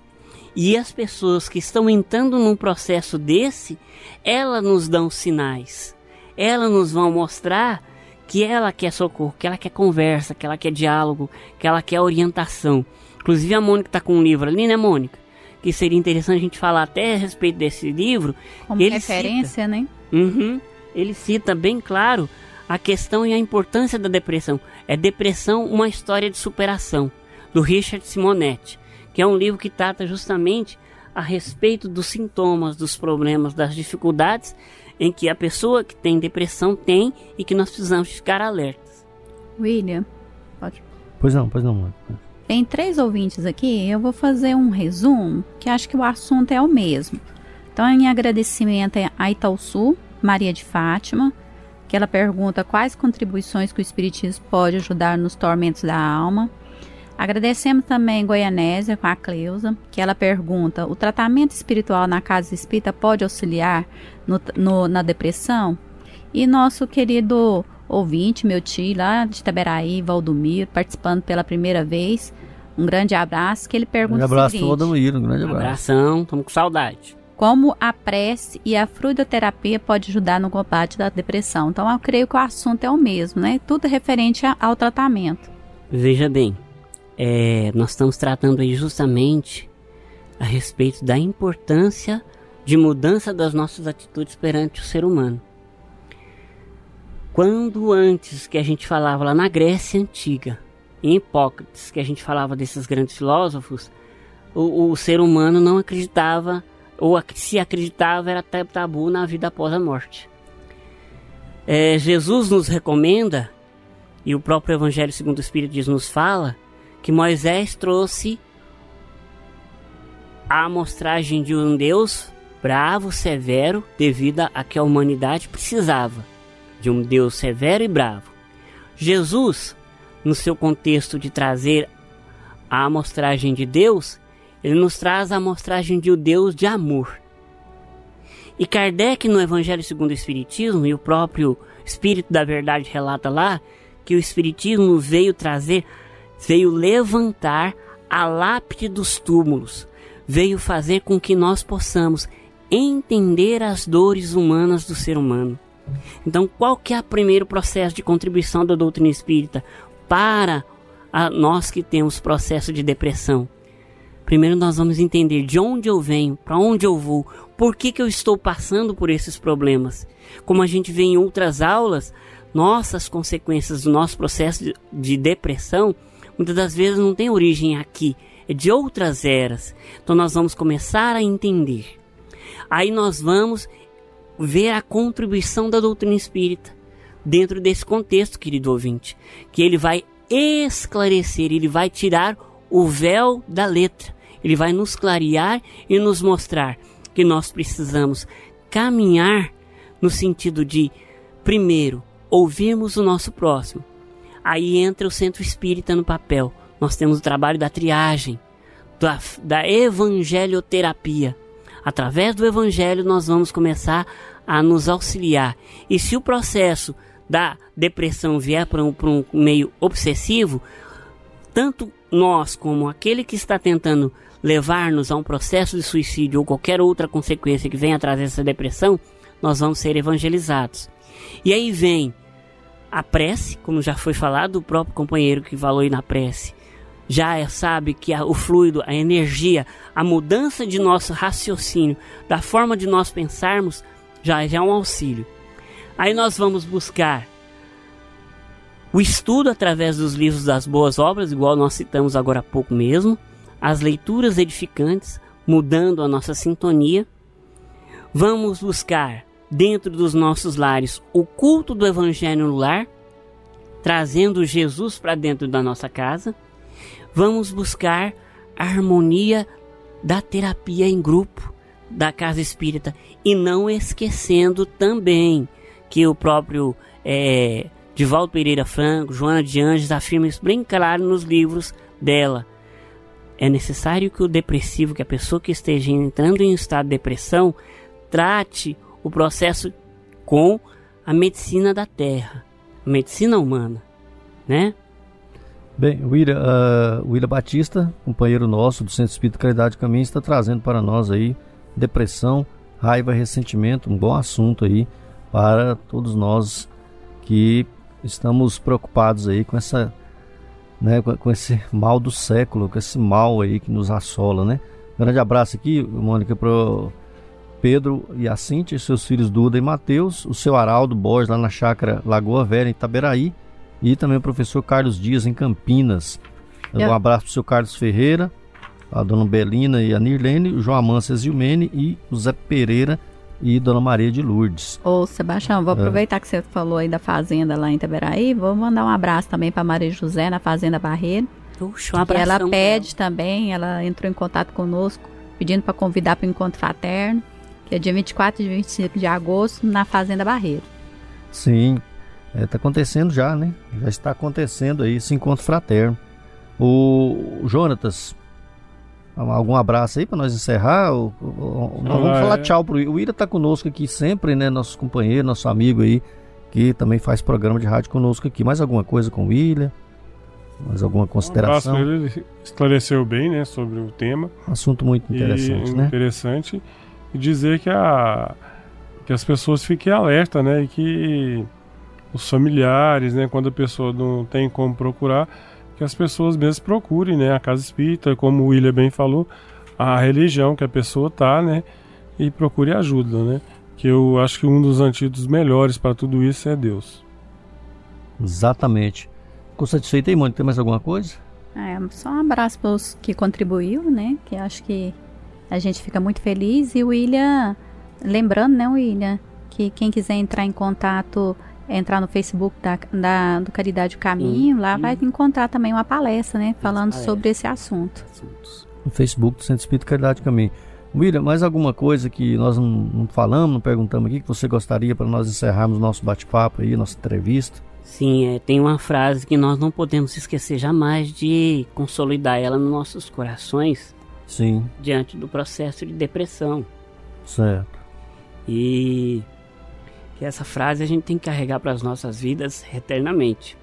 E as pessoas que estão entrando num processo desse, elas nos dão sinais. Elas nos vão mostrar que ela quer socorro, que ela quer conversa, que ela quer diálogo, que ela quer orientação. Inclusive a Mônica está com um livro ali, né, Mônica? Que seria interessante a gente falar até a respeito desse livro. Como referência, cita, né? Uhum, ele cita bem claro a questão e a importância da depressão. É Depressão, uma história de superação, do Richard Simonetti que é um livro que trata justamente a respeito dos sintomas, dos problemas, das dificuldades em que a pessoa que tem depressão tem e que nós precisamos ficar alertas. William, pode. Pois não, pois não. Tem três ouvintes aqui, eu vou fazer um resumo, que acho que o assunto é o mesmo. Então, em agradecimento a Itaúsu, Maria de Fátima, que ela pergunta quais contribuições que o Espiritismo pode ajudar nos tormentos da alma. Agradecemos também Goianésia com a Cleusa, que ela pergunta: o tratamento espiritual na casa espírita pode auxiliar no, no, na depressão? E nosso querido ouvinte, meu tio lá de Itaberaí, Valdomiro, participando pela primeira vez. Um grande abraço, que ele pergunta um abraço o Valdomiro, um grande abraço. Abração, estamos com saudade. Como a prece e a fluidoterapia pode ajudar no combate da depressão. Então, eu creio que o assunto é o mesmo, né? Tudo referente ao tratamento. Veja bem, é, nós estamos tratando aí justamente a respeito da importância de mudança das nossas atitudes perante o ser humano. Quando antes que a gente falava lá na Grécia Antiga, em Hipócrates, que a gente falava desses grandes filósofos, o, o ser humano não acreditava, ou se acreditava era tabu na vida após a morte. É, Jesus nos recomenda, e o próprio Evangelho segundo o Espírito diz, nos fala, que Moisés trouxe a amostragem de um Deus bravo, severo, devido a que a humanidade precisava de um Deus severo e bravo. Jesus, no seu contexto de trazer a amostragem de Deus, ele nos traz a amostragem de um Deus de amor. E Kardec, no Evangelho segundo o Espiritismo, e o próprio Espírito da Verdade relata lá, que o Espiritismo veio trazer, veio levantar a lápide dos túmulos, veio fazer com que nós possamos entender as dores humanas do ser humano. Então, qual que é o primeiro processo de contribuição da doutrina espírita para nós que temos processo de depressão? Primeiro nós vamos entender de onde eu venho, para onde eu vou, por que, que eu estou passando por esses problemas. Como a gente vê em outras aulas, nossas consequências do nosso processo de, de depressão muitas das vezes não tem origem aqui, é de outras eras. Então nós vamos começar a entender. Aí nós vamos ver a contribuição da doutrina espírita dentro desse contexto, querido ouvinte, que ele vai esclarecer, ele vai tirar o véu da letra, ele vai nos clarear e nos mostrar que nós precisamos caminhar no sentido de, primeiro, ouvirmos o nosso próximo. Aí entra o centro espírita no papel. Nós temos o trabalho da triagem, da, da evangelioterapia Através do Evangelho, nós vamos começar a nos auxiliar. E se o processo da depressão vier para um, para um meio obsessivo, tanto nós como aquele que está tentando levar-nos a um processo de suicídio ou qualquer outra consequência que venha trazer essa depressão, nós vamos ser evangelizados. E aí vem a prece, como já foi falado, o próprio companheiro que falou aí na prece já é, sabe que o fluido, a energia, a mudança de nosso raciocínio, da forma de nós pensarmos, já, já é um auxílio. Aí nós vamos buscar o estudo através dos livros das boas obras, igual nós citamos agora há pouco mesmo, as leituras edificantes, mudando a nossa sintonia. Vamos buscar dentro dos nossos lares o culto do evangelho no lar, trazendo Jesus para dentro da nossa casa vamos buscar a harmonia da terapia em grupo da casa espírita e não esquecendo também que o próprio é, Divaldo Pereira Franco, Joana de Anjos afirma isso bem claro nos livros dela. É necessário que o depressivo, que a pessoa que esteja entrando em estado de depressão, trate o processo com a medicina da terra, a medicina humana, né? Bem, Ira, uh, Ira Batista, companheiro nosso do Centro Espírita Caridade Caminho, está trazendo para nós aí depressão, raiva, ressentimento, um bom assunto aí para todos nós que estamos preocupados aí com essa, né, com, esse mal do século, com esse mal aí que nos assola, né? grande abraço aqui, Mônica, para Pedro e a Cintia, seus filhos Duda e Mateus, o seu Araldo Borges lá na chácara Lagoa Velha, em Itaberaí, e também o professor Carlos Dias em Campinas. Um abraço para o seu Carlos Ferreira, a dona Belina e a Nirlene, o João Amância Zilmene e o Zé Pereira e Dona Maria de Lourdes. Ô, Sebastião, vou é. aproveitar é. que você falou aí da fazenda lá em Itaberaí, vou mandar um abraço também para Maria José na Fazenda Barreiro. Puxa, um abraço. Ela pede também, ela entrou em contato conosco, pedindo para convidar para o encontro fraterno, que é dia 24 e 25 de agosto, na Fazenda Barreiro. Sim, Está é, tá acontecendo já, né? Já está acontecendo aí esse encontro fraterno. O Jonatas, algum abraço aí para nós encerrar? O, o, nós vamos falar é. tchau pro o Ira tá conosco aqui sempre, né? Nosso companheiro, nosso amigo aí, que também faz programa de rádio conosco aqui. Mais alguma coisa com o William? Mais alguma consideração? Um ele esclareceu bem, né, sobre o tema. Assunto muito interessante, e, né? Interessante. E dizer que a que as pessoas fiquem alerta, né, e que os familiares, né, quando a pessoa não tem como procurar, que as pessoas mesmo procurem, né, a casa espírita, como o William bem falou, a religião que a pessoa tá, né, e procure ajuda, né? Que eu acho que um dos antídotos melhores para tudo isso é Deus. Exatamente. Ficou satisfeito aí, Mônica? Tem mais alguma coisa? É, só um abraço para os que contribuiu, né? Que acho que a gente fica muito feliz. E o William, lembrando, né, William, que quem quiser entrar em contato entrar no Facebook da, da do Caridade Caminho, lá vai encontrar também uma palestra, né? Falando palestra. sobre esse assunto. No Facebook do Centro Espírita Caridade Caminho. William, mais alguma coisa que nós não, não falamos, não perguntamos aqui, que você gostaria para nós encerrarmos nosso bate-papo aí, nossa entrevista? Sim, é, tem uma frase que nós não podemos esquecer jamais de consolidar ela nos nossos corações. Sim. Diante do processo de depressão. Certo. E que essa frase a gente tem que carregar para as nossas vidas eternamente.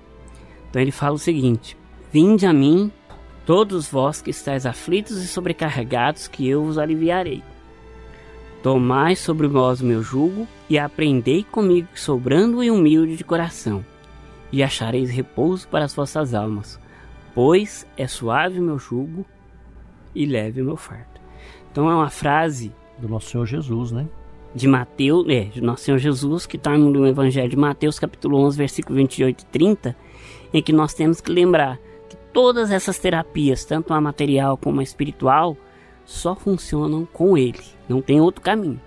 Então ele fala o seguinte: Vinde a mim, todos vós que estáis aflitos e sobrecarregados, que eu vos aliviarei. Tomai sobre vós o meu jugo e aprendei comigo, sobrando e humilde de coração, e achareis repouso para as vossas almas, pois é suave o meu jugo e leve o meu fardo. Então é uma frase do nosso Senhor Jesus, né? De Mateus, é, de Nosso Senhor Jesus, que está no Evangelho de Mateus, capítulo 11, versículo 28 e 30, em que nós temos que lembrar que todas essas terapias, tanto a material como a espiritual, só funcionam com Ele, não tem outro caminho.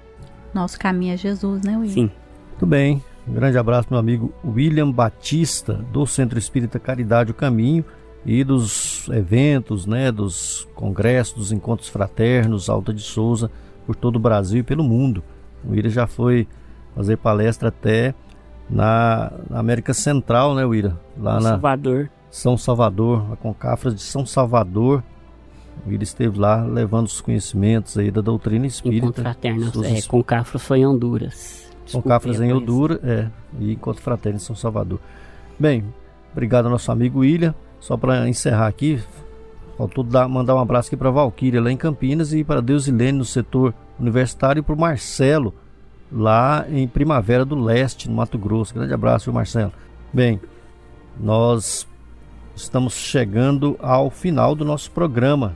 Nosso caminho é Jesus, né, William? Sim. Muito bem. Um grande abraço, meu amigo William Batista, do Centro Espírita Caridade o Caminho e dos eventos, né, dos congressos, dos encontros fraternos, Alta de Souza, por todo o Brasil e pelo mundo. O Ira já foi fazer palestra até na, na América Central, né, Ira? Lá na Salvador. São Salvador, a Concafras de São Salvador. O Ira esteve lá levando os conhecimentos aí da doutrina espírita. Encontro fraterno, é, Concafras foi em Honduras. Concafras em Honduras, é, e Encontro Fraterno em São Salvador. Bem, obrigado ao nosso amigo William. Só para encerrar aqui, faltou dar, mandar um abraço aqui para Valquíria lá em Campinas e para Deus Lene no setor universitário e para o Marcelo, lá em Primavera do Leste, no Mato Grosso. Grande abraço, viu, Marcelo? Bem, nós estamos chegando ao final do nosso programa.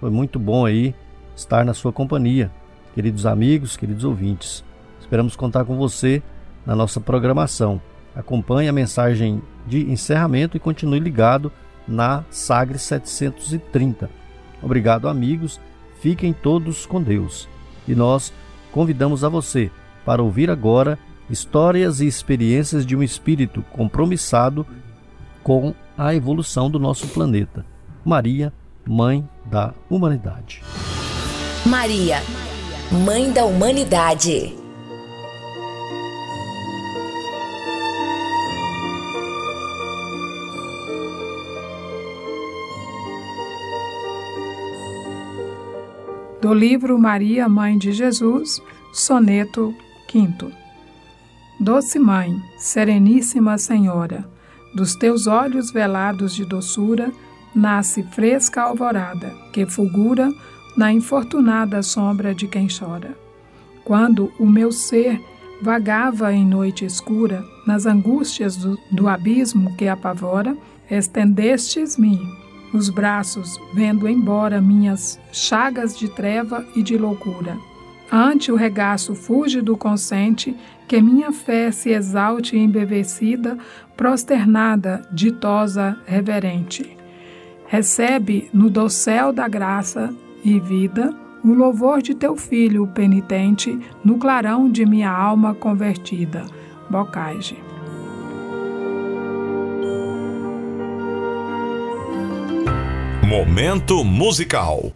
Foi muito bom aí estar na sua companhia, queridos amigos, queridos ouvintes. Esperamos contar com você na nossa programação. Acompanhe a mensagem de encerramento e continue ligado na Sagre 730. Obrigado, amigos Fiquem todos com Deus. E nós convidamos a você para ouvir agora histórias e experiências de um espírito compromissado com a evolução do nosso planeta. Maria, Mãe da Humanidade. Maria, Mãe da Humanidade. Do livro Maria, Mãe de Jesus, soneto V. Doce Mãe, Sereníssima Senhora, dos teus olhos velados de doçura, nasce fresca alvorada, que fulgura na infortunada sombra de quem chora. Quando o meu ser vagava em noite escura, nas angústias do, do abismo que apavora, estendestes-me os braços, vendo embora minhas chagas de treva e de loucura. Ante o regaço fúlgido consente, que minha fé se exalte embevecida, prosternada, ditosa, reverente. Recebe no dossel da graça e vida o louvor de teu filho penitente, no clarão de minha alma convertida. Bocage. Momento musical.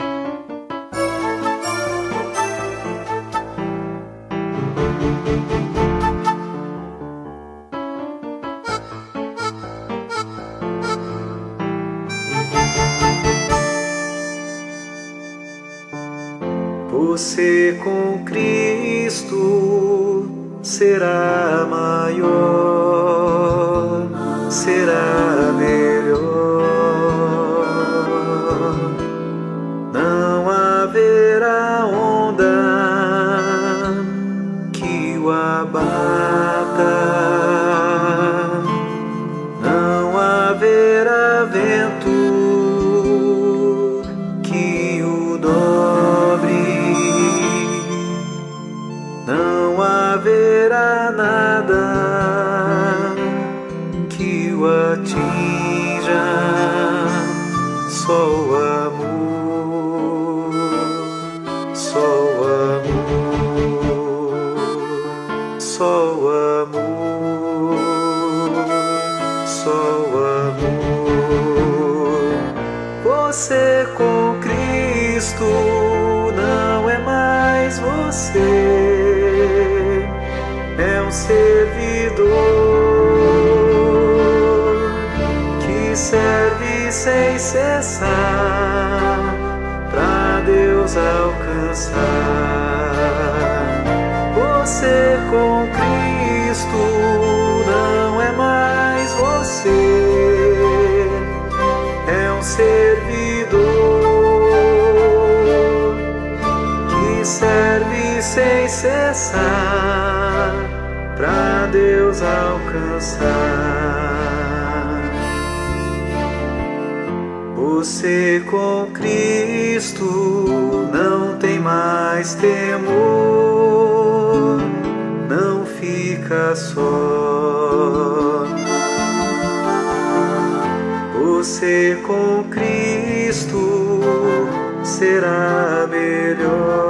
Você com Cristo será maior, será sem cessar para Deus alcançar. Você com Cristo não é mais você, é um servidor que serve sem cessar para Deus alcançar. Você com Cristo não tem mais temor, não fica só. Você com Cristo será melhor.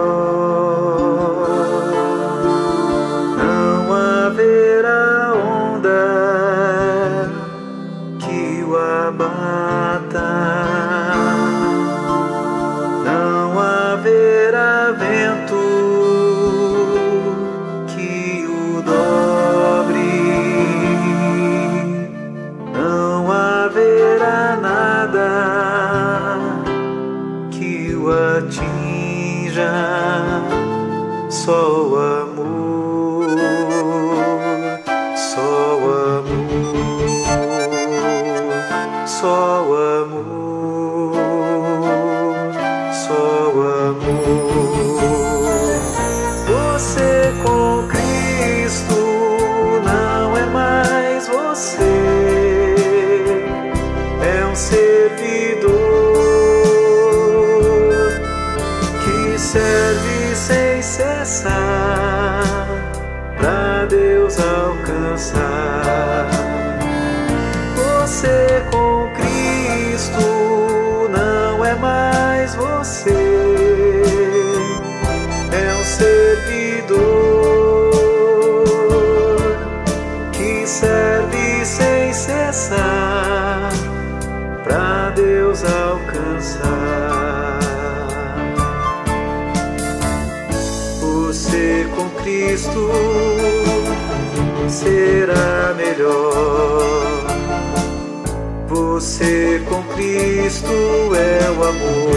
Você com Cristo é o amor.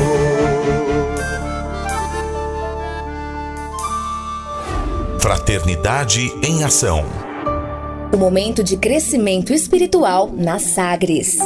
Fraternidade em Ação. O momento de crescimento espiritual na Sagres.